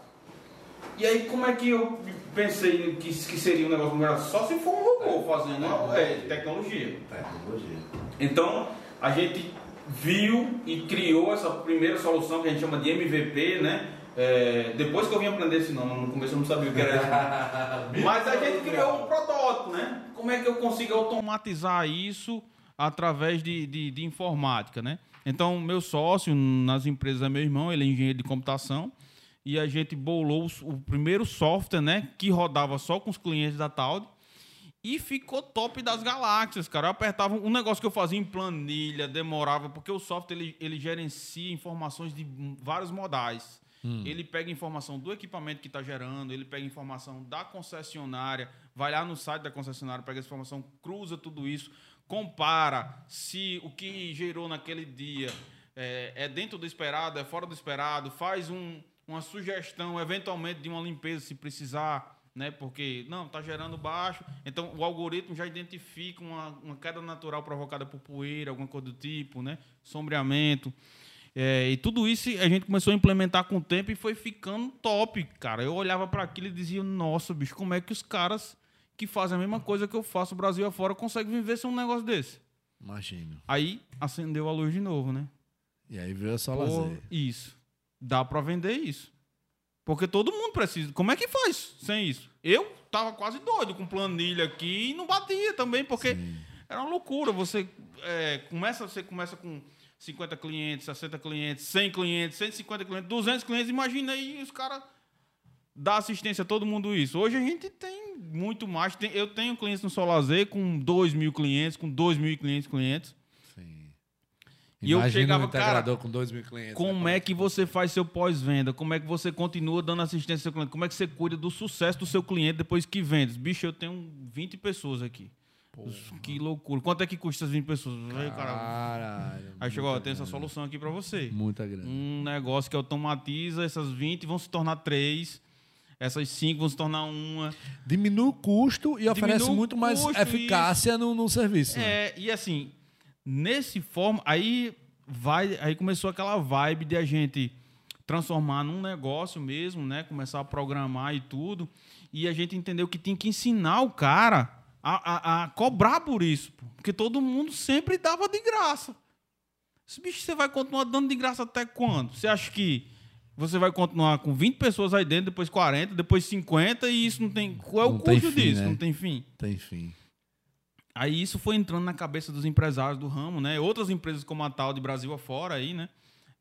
S2: E aí, como é que eu pensei que, que seria um negócio barato? Só se for um robô fazendo é, tecnologia.
S3: Tecnologia.
S2: Então, a gente viu e criou essa primeira solução que a gente chama de MVP, né? É, depois que eu vim aprender esse nome, no começo eu não sabia o que era isso. *laughs* Mas a gente criou um protótipo, né? Como é que eu consigo automatizar isso através de, de, de informática, né? Então, meu sócio nas empresas é meu irmão, ele é engenheiro de computação, e a gente bolou o primeiro software, né? Que rodava só com os clientes da Taud. E ficou top das galáxias, cara. Eu apertava um negócio que eu fazia em planilha, demorava, porque o software ele, ele gerencia informações de vários modais. Ele pega informação do equipamento que está gerando, ele pega informação da concessionária, vai lá no site da concessionária, pega essa informação, cruza tudo isso, compara se o que gerou naquele dia é, é dentro do esperado, é fora do esperado, faz um- uma sugestão, eventualmente, de uma limpeza se precisar né? Porque não está gerando baixo, então o algoritmo já identifica uma, uma queda natural provocada por poeira, alguma coisa do tipo, né? Sombreamento. É, e tudo isso a gente começou a implementar com o tempo e foi ficando top, cara. Eu olhava para aquilo e dizia: Nossa, bicho, como é que os caras que fazem a mesma coisa que eu faço Brasil afora conseguem viver sem um negócio desse?
S1: Imagino.
S2: Aí acendeu a luz de novo, né?
S1: E aí veio a
S2: Pô,
S1: Solazer.
S2: isso. Dá para vender isso. Porque todo mundo precisa. Como é que faz sem isso? Eu tava quase doido com planilha aqui e não batia também, porque era uma loucura. Você é, começa, você começa com 50 clientes, 60 clientes, 100 clientes, 150 clientes, 200 clientes. Imagina aí os caras dar assistência a todo mundo isso. Hoje a gente tem muito mais. Tem- eu tenho clientes no Solazer com 2 mil clientes, com 2.500 clientes.
S1: Sim.
S2: E eu chegava,
S1: um integrador com 2 mil clientes.
S2: Como
S1: né?
S2: é que você faz seu pós-venda? Como é que você continua dando assistência ao seu cliente? Como é que você cuida do sucesso do seu cliente depois que vende? Bicho, eu tenho 20 pessoas aqui. Que loucura. Quanto é que custa as 20 pessoas? Cara,
S1: Caralho.
S2: aí chegou, ó, tem essa solução aqui pra você.
S1: Muita grana.
S2: Um negócio que automatiza, essas 20 vão se tornar 3, essas 5 vão se tornar uma.
S1: Diminui o custo e oferece
S2: Diminui o
S1: muito mais eficácia no, no serviço. né?
S2: É, e assim, nesse forma, aí vai, aí começou aquela vibe de a gente transformar num negócio mesmo, né? Começar a programar e tudo. E a gente entendeu que tinha que ensinar o cara a, a, a cobrar por isso. Porque todo mundo sempre dava de graça. Esse bicho você vai continuar dando de graça até quando? Você acha que você vai continuar com 20 pessoas aí dentro, depois 40, depois 50 e isso não tem. Qual é o
S1: Não
S2: custo
S1: fim,
S2: disso?
S1: né?
S2: Não tem fim.
S1: Tem fim.
S2: Aí isso foi entrando na cabeça dos empresários do ramo, né? Outras empresas como a tal de Brasil afora aí, né?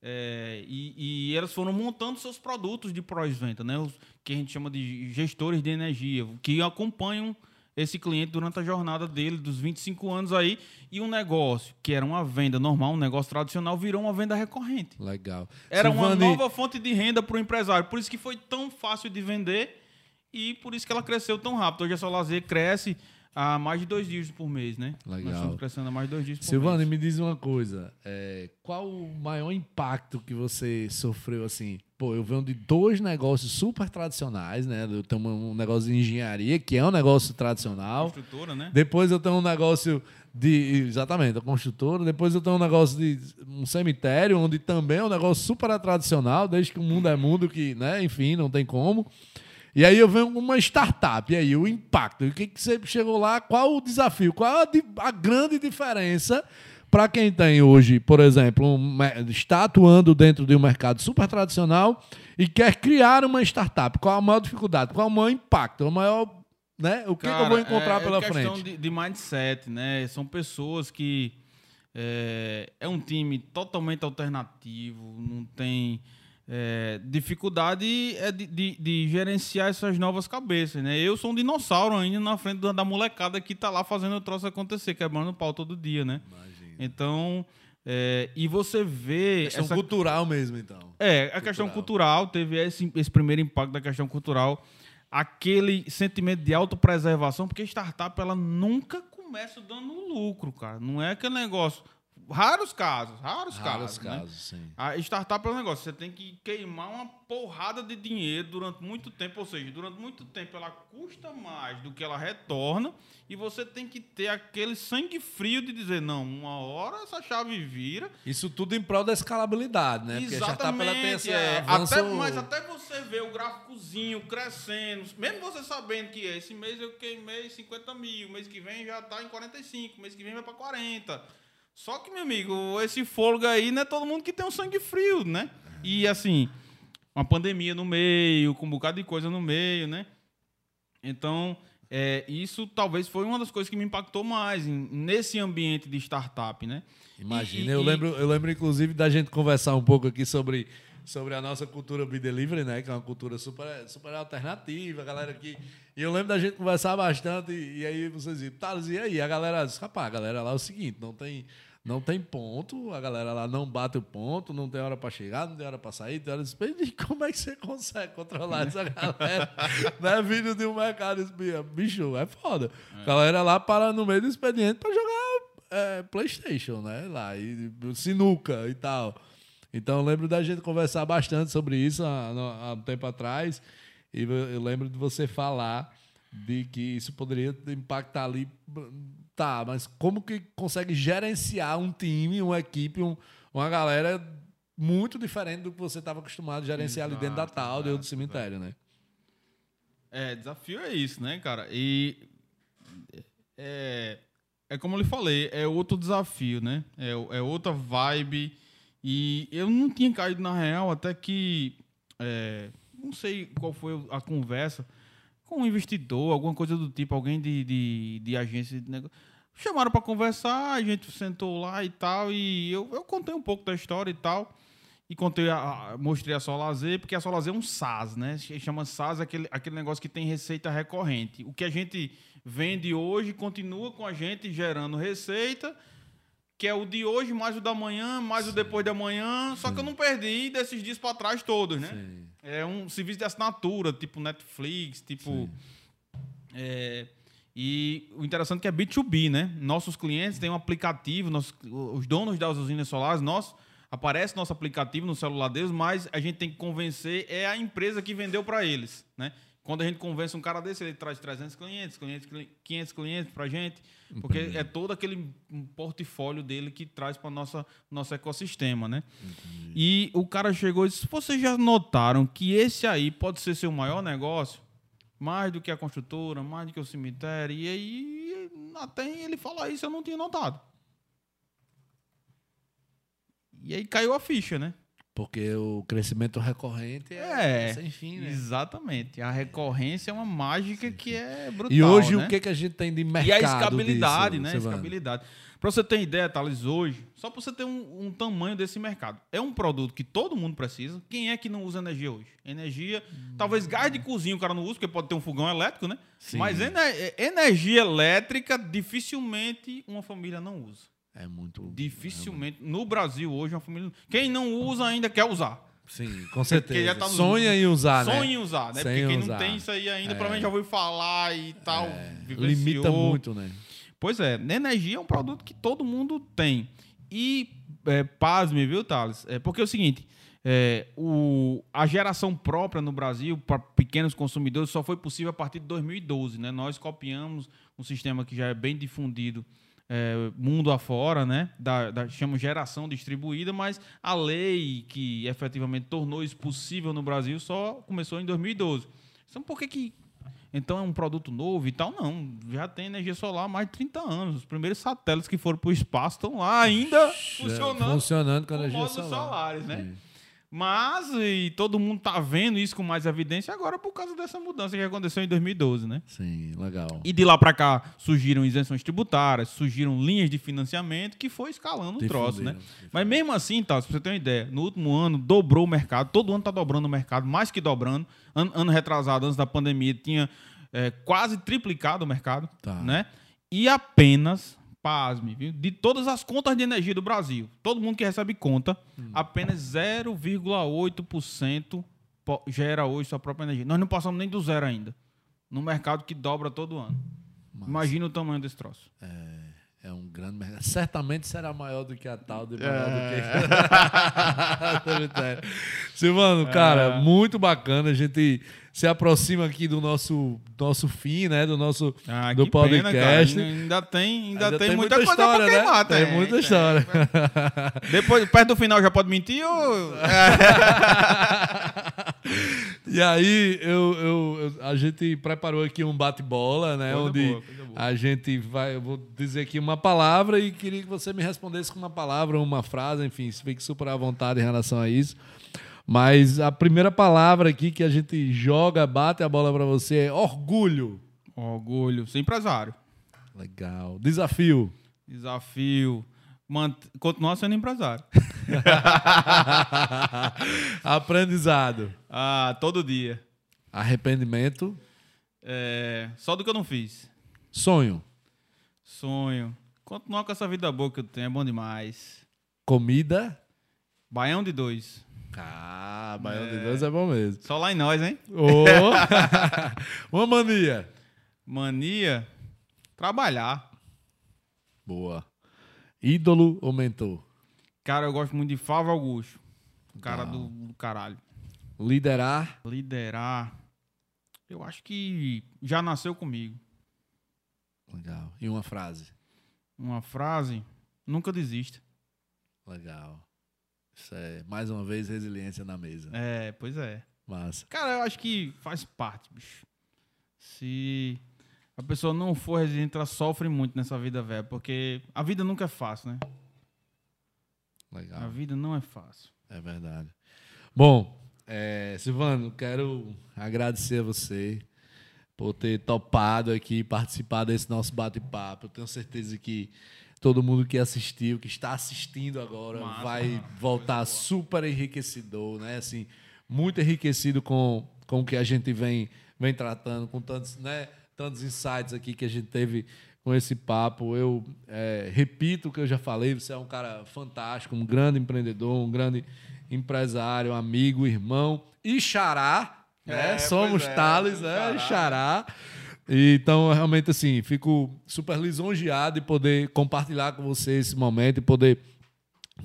S2: É, e, e elas foram montando seus produtos de pós-venda, né? Os que a gente chama de gestores de energia, que acompanham esse cliente durante a jornada dele, dos 25 anos aí, e um negócio que era uma venda normal, um negócio tradicional, virou uma venda recorrente.
S1: Legal.
S2: Era uma
S1: Silvane,
S2: nova fonte de renda para o empresário. Por isso que foi tão fácil de vender e por isso que ela cresceu tão rápido. Hoje a Solazer cresce a mais de dois dígitos por mês, né?
S1: Legal.
S2: Nós estamos crescendo a mais de dois dígitos
S1: Silvano,
S2: por mês.
S1: me diz uma coisa. é, qual o maior impacto que você sofreu assim? Pô, eu venho de dois negócios super tradicionais, né? Eu tenho um negócio de engenharia, que é um negócio tradicional.
S2: Construtora, né?
S1: Depois eu tenho um negócio de. Exatamente, a construtora. Depois eu tenho um negócio de um cemitério, onde também é um negócio super tradicional, desde que o mundo é mundo, que, né, enfim, não tem como. E aí eu venho uma startup. E aí, o impacto. O que, que você chegou lá? Qual o desafio? Qual a, grande diferença para quem tem hoje, por exemplo, um está atuando dentro de um mercado super tradicional e quer criar uma startup? Qual a maior dificuldade? Qual o maior impacto? O maior. Né? O que, que eu vou
S2: Cara,
S1: encontrar
S2: é,
S1: pela
S2: é questão
S1: frente?
S2: De, de mindset, né? São pessoas que é, é um time totalmente alternativo, não tem é, dificuldade é de, de- de gerenciar essas novas cabeças, né? Eu sou um dinossauro ainda na frente da, da molecada que tá lá fazendo o troço acontecer, quebrando pau todo dia, né? Então, é, e você vê
S1: Questão
S2: essa
S1: cultural mesmo, então.
S2: é, a questão cultural teve esse, esse primeiro impacto da questão cultural, aquele sentimento de autopreservação, porque startup ela nunca começa dando lucro, cara. Não é aquele negócio. Raros casos, raros,
S1: Raros
S2: casos. né?
S1: casos, sim.
S2: A startup é um negócio, você tem que queimar uma porrada de dinheiro durante muito tempo, ou seja, durante muito tempo ela custa mais do que ela retorna, e você tem que ter aquele sangue frio de dizer, não, uma hora essa chave vira,
S1: Isso tudo em prol da escalabilidade, né? Porque a startup ela tem esse
S2: é.
S1: avanço...
S2: até, mas até você ver o gráficozinho crescendo, mesmo você sabendo que esse mês eu queimei 50 mil, mês que vem já tá em 45, mês que vem vai para 40. Só que, meu amigo, esse fôlego aí não é todo mundo que tem um sangue frio, né? E assim, uma pandemia no meio, com um bocado de coisa no meio, né? Então, é, isso talvez foi uma das coisas que me impactou mais em- nesse ambiente de startup, né?
S1: Imagina,
S2: E-
S1: eu,
S2: e-
S1: lembro, eu lembro inclusive da gente conversar um pouco aqui sobre, sobre a nossa cultura Be Delivery, né? Que é uma cultura super, super alternativa, a galera aqui. E eu lembro da gente conversar bastante, e, e aí vocês diziam, Thales, e aí? A galera disse, rapaz, a galera lá é o seguinte, não tem, não tem ponto, a galera lá não bate o ponto, não tem hora para chegar, não tem hora para sair, tem hora de E como é que você consegue controlar essa galera? *laughs* né? Vindo de um mercado, bicho, é foda. A galera lá para no meio do expediente para jogar é, PlayStation, né? Lá, e sinuca e tal. Então eu lembro da gente conversar bastante sobre isso há, há um tempo atrás. E eu lembro de você falar de que isso poderia impactar ali. Tá, mas como que consegue gerenciar um time, uma equipe, um- uma galera muito diferente do que você estava acostumado a gerenciar ali dentro da
S2: Exato,
S1: tal ou do
S2: exato,
S1: cemitério, né?
S2: É, desafio é isso, né, cara? E é, é como eu lhe falei, é outro desafio, né? É, é outra vibe. E eu não tinha caído na real até que é, não sei qual foi a conversa com um investidor, alguma coisa do tipo, alguém de, de, de agência de negócio. Chamaram para conversar, a gente sentou lá e tal, e eu, eu contei um pouco da história e tal. E contei a, a- mostrei a Solazer, porque a Solazer é um SaaS, né? Chama SaaS aquele, aquele negócio que tem receita recorrente. O que a gente vende hoje continua com a gente gerando receita, que é o de hoje, mais o da manhã, mais o depois da manhã. Só que eu não perdi desses dias para trás todos, né?
S1: Sim.
S2: É um serviço de assinatura, tipo Netflix, tipo. é, e o interessante é que é B2B, né? Nossos clientes têm um aplicativo, nossos, os donos das usinas solares, nós, aparece nosso aplicativo no celular deles, mas a gente tem que convencer é a empresa que vendeu para eles, né? Quando a gente convence um cara desse, ele traz 300 clientes, 500, cli- 500 clientes para a gente, porque é todo aquele portfólio dele que traz para nossa nosso ecossistema, né? E o cara chegou e disse: Vocês já notaram que esse aí pode ser seu maior negócio? Mais do que a construtora, mais do que o cemitério. E aí, até ele falar isso, eu não tinha notado. E aí caiu a ficha, né?
S1: Porque o crescimento recorrente é,
S2: É,
S1: sem fim, né?
S2: Exatamente. A recorrência é uma mágica que é brutal.
S1: E hoje
S2: né?
S1: o que, que a gente tem de mercado
S2: E a escabilidade,
S1: disso,
S2: né?
S1: Silvano?
S2: Escabilidade. Para você ter ideia, Thales, hoje, só para você ter um, um tamanho desse mercado. É um produto que todo mundo precisa. Quem é que não usa energia hoje? Energia, talvez gás de cozinha o cara não usa, porque pode ter um fogão elétrico, né?
S1: Sim.
S2: Mas ene- energia elétrica, dificilmente uma família não usa.
S1: É muito.
S2: Dificilmente. No Brasil hoje, uma família. Quem não usa ainda quer usar.
S1: Sim, *laughs* com certeza.
S2: tá no-
S1: Sonha em usar, né?
S2: Sonha em usar, né?
S1: Sem
S2: Porque quem
S1: usar.
S2: não tem isso aí ainda, provavelmente já ouviu falar e tal. vivenciou.
S1: Limita muito, né?
S2: Pois é, energia é um produto que todo mundo tem. E, é, pasme, viu, Thales? É, porque é o seguinte, é, o, a geração própria no Brasil para pequenos consumidores só foi possível a partir de 2012, né? Nós copiamos um sistema que já é bem difundido é, mundo afora, né? Da, da, chama geração distribuída, mas a lei que efetivamente tornou isso possível no Brasil só começou em 2012. Então, por que que então é um produto novo e tal? Não, já tem energia solar há mais de 30 anos. Os primeiros satélites que foram para o espaço estão lá ainda funcionando
S1: Funcionando com energia solar.
S2: solares, né?
S1: Sim.
S2: Mas e todo mundo tá vendo isso com mais evidência agora por causa dessa mudança que aconteceu em 2012, né?
S1: Sim, legal.
S2: E de lá para cá surgiram isenções tributárias, surgiram linhas de financiamento que foi escalando o troço, né? Mas mesmo assim, tá, pra você ter uma ideia, no último ano dobrou o mercado, todo ano tá dobrando o mercado, mais que dobrando. Ano, ano retrasado, antes da pandemia, tinha é, quase triplicado o mercado,
S1: Tá.
S2: né? E apenas, pasme, viu? de todas as contas de energia do Brasil, todo mundo que recebe conta,
S1: Hum.
S2: apenas 0,8% po- gera hoje sua própria energia. Nós não passamos nem do zero ainda, no mercado que dobra todo ano. Imagina o tamanho desse troço.
S1: É um grande mercado. Certamente será maior do que a tal de maior
S2: É.
S1: do que. *laughs* Silvano, cara, muito bacana. A gente se aproxima aqui do nosso, nosso fim, né? Do nosso
S2: Ah,
S1: do
S2: que pena,
S1: podcast.
S2: Ainda, tem, ainda,
S1: Ainda
S2: tem, muita, coisa pra
S1: né?
S2: queimar,
S1: Tem, muita história.
S2: Depois, perto do final, já pode mentir ou... *laughs*
S1: E aí, eu, eu- eu- a gente preparou aqui um bate-bola, né?
S2: Coisa
S1: onde
S2: boa, boa.
S1: a gente vai. Eu vou dizer aqui uma palavra e queria que você me respondesse com uma palavra uma frase, enfim, se fique super à vontade em relação a isso. Mas a primeira palavra aqui que a gente joga, bate a bola pra você é orgulho.
S2: Orgulho. Ser empresário.
S1: Legal. Desafio.
S2: Desafio. Continuar sendo empresário. *laughs*
S1: Aprendizado.
S2: Ah, todo dia.
S1: Arrependimento.
S2: É, Só do que eu não fiz.
S1: Sonho.
S2: Sonho. Continuar com essa vida boa que eu tenho é bom demais.
S1: Comida.
S2: Baião de dois.
S1: Ah, baião de Deus é bom mesmo.
S2: Só lá em nós, hein?
S1: Ô. *laughs* uma mania.
S2: Mania. Trabalhar.
S1: Boa. Ídolo ou mentor?
S2: Cara, eu gosto muito de Fábio Augusto. O cara do, do caralho.
S1: Liderar.
S2: Liderar. Eu acho que já nasceu comigo.
S1: Legal. E uma frase.
S2: Uma frase. Nunca desista.
S1: Legal. Isso é, mais uma vez, resiliência na mesa.
S2: É, pois é.
S1: Massa.
S2: Cara, eu acho que faz parte, bicho. Se a pessoa não for resiliente, ela sofre muito nessa vida, velho. Porque a vida nunca é fácil, né? A
S1: Legal.
S2: vida não é fácil.
S1: É verdade. Bom, é, Silvano, quero agradecer a você por ter topado aqui, participar desse nosso bate-papo. Eu tenho certeza que todo mundo que assistiu, que está assistindo agora,
S2: Massa,
S1: vai
S2: massa.
S1: voltar super enriquecedor, né? Assim, muito enriquecido com, com o que a gente vem, vem tratando, com tantos, né, tantos insights aqui que a gente teve com esse papo. Eu é, repito o que eu já falei, você é um cara fantástico, um grande empreendedor, um grande empresário, amigo, irmão e xará. né?
S2: É,
S1: Somos
S2: é, somos
S1: né?
S2: xará.
S1: Xará. E, Então, realmente, assim, fico super lisonjeado de poder compartilhar com você esse momento e poder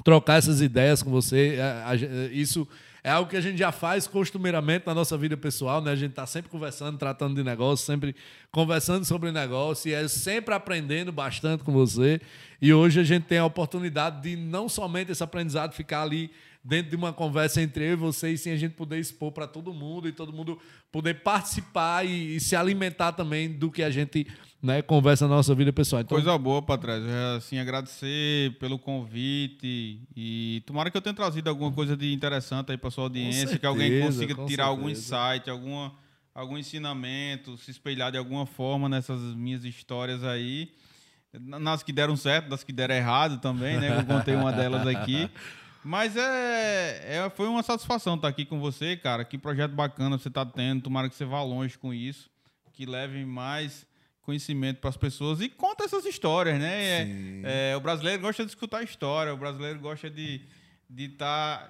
S1: trocar essas ideias com você. É, Isso é algo que a gente já faz costumeiramente na nossa vida pessoal, né? A gente está sempre conversando, tratando de negócio, sempre conversando sobre negócio e é sempre aprendendo bastante com você. E hoje a gente tem a oportunidade de não somente esse aprendizado ficar ali dentro de uma conversa entre eu e você, e sim a gente poder expor para todo mundo e todo mundo poder participar e, e se alimentar também do que a gente né, conversa na nossa vida pessoal. Então,
S2: Coisa boa, Patrícia. É, Assim, agradecer pelo convite e tomara que eu tenha trazido alguma coisa de interessante aí para sua audiência, que alguém
S1: certeza,
S2: consiga tirar algum
S1: certeza.
S2: insight, alguma, algum ensinamento, se espelhar de alguma forma nessas minhas histórias aí. Na- Nas que deram certo, das que deram errado também, né? Eu contei uma delas aqui. Mas é, é- foi uma satisfação estar aqui com você, cara. Que projeto bacana você está tendo. Tomara que você vá longe com isso. Que leve mais conhecimento para as pessoas e conta essas histórias, né? É- é, o brasileiro gosta de escutar história, o brasileiro gosta de, de estar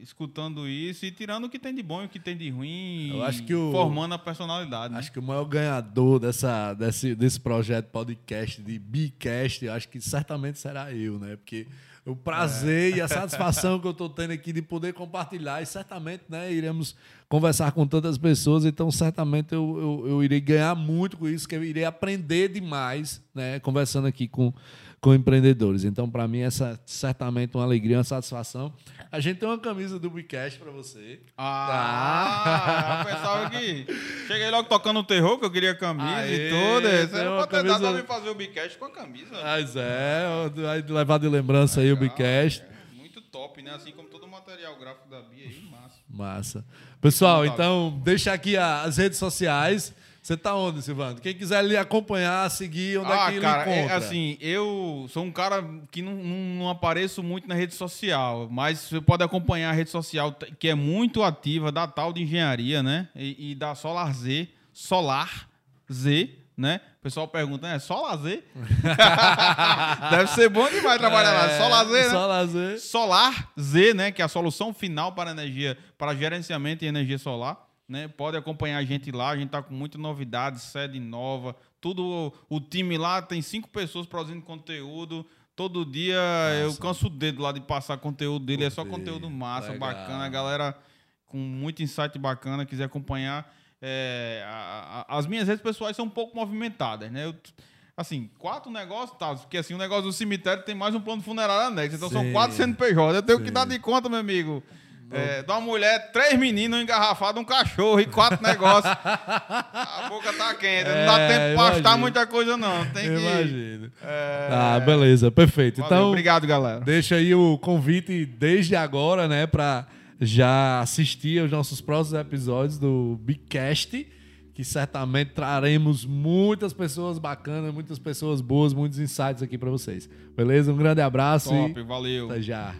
S2: escutando isso e tirando o que tem de bom e o que tem de ruim,
S1: Eu acho que o-
S2: formando a personalidade. né?
S1: Acho que o maior ganhador dessa, desse, desse projeto podcast de Bicast, acho que certamente será eu, né? Porque o prazer e a satisfação *laughs* que eu estou tendo aqui de poder compartilhar, e certamente né, iremos conversar com tantas pessoas, então certamente eu, eu, eu irei ganhar muito com isso, que eu irei aprender demais, né? Conversando aqui com, com empreendedores. Então, para mim, essa é certamente uma alegria, uma satisfação. A gente tem uma camisa do Bicast para você.
S2: Ah, eu pensava que. Cheguei logo tocando terror, que eu queria camisa
S1: Aê,
S2: e tudo. Você era
S1: uma
S2: pra tentar
S1: camisa-
S2: também fazer o Bicast com a camisa.
S1: Mas é, vai levar de lembrança aí o Bicast.
S2: É, Muito top, né? Assim como todo o material gráfico da Bia aí, massa.
S1: Pessoal, então, deixa aqui as redes sociais. Você tá onde, Silvano? Quem quiser lhe acompanhar, seguir, onde é
S2: ah,
S1: que ele
S2: cara, é,
S1: encontra?
S2: assim, eu sou um cara que não, não, não apareço muito na rede social, mas você pode acompanhar a rede social que é muito ativa da tal de engenharia, né? E, e da Solar Z, Solar Z, né? O pessoal pergunta, é Solar Z? *laughs* Deve ser bom demais trabalhar lá. Solar Z, né?
S1: Só lazer.
S2: Solar Z, né, que é a solução final para energia, para gerenciamento e energia solar, né? Pode acompanhar a gente lá, a gente tá com muita novidade, sede nova, tudo o time lá tem cinco pessoas produzindo conteúdo. Todo dia eu canso o dedo lá de passar conteúdo dele, é só conteúdo massa,
S1: Legal.
S2: bacana, a galera com muito insight bacana, quiser acompanhar. É, a- a- as minhas redes pessoais são um pouco movimentadas, né? Eu, assim, quatro negócios, tá? Porque assim, o negócio do cemitério tem mais um plano funerário anexo. Então são
S1: Sim.
S2: quatro CNPJ. Eu tenho
S1: Sim.
S2: que dar de conta, meu amigo. É, de uma mulher, três meninos engarrafados, um cachorro e quatro negócios. *laughs* a boca tá quente. não dá
S1: É,
S2: tempo pra
S1: imagino.
S2: muita coisa, não. Tem que.
S1: Imagino.
S2: É,
S1: Ah, beleza, perfeito.
S2: valeu,
S1: então,
S2: obrigado, galera.
S1: deixa aí o convite desde agora, né, para já assistir aos nossos próximos episódios do Bicast, que certamente traremos muitas pessoas bacanas, muitas pessoas boas, muitos insights aqui para vocês. Beleza? Um grande abraço
S2: Top,
S1: e
S2: valeu.
S1: até já.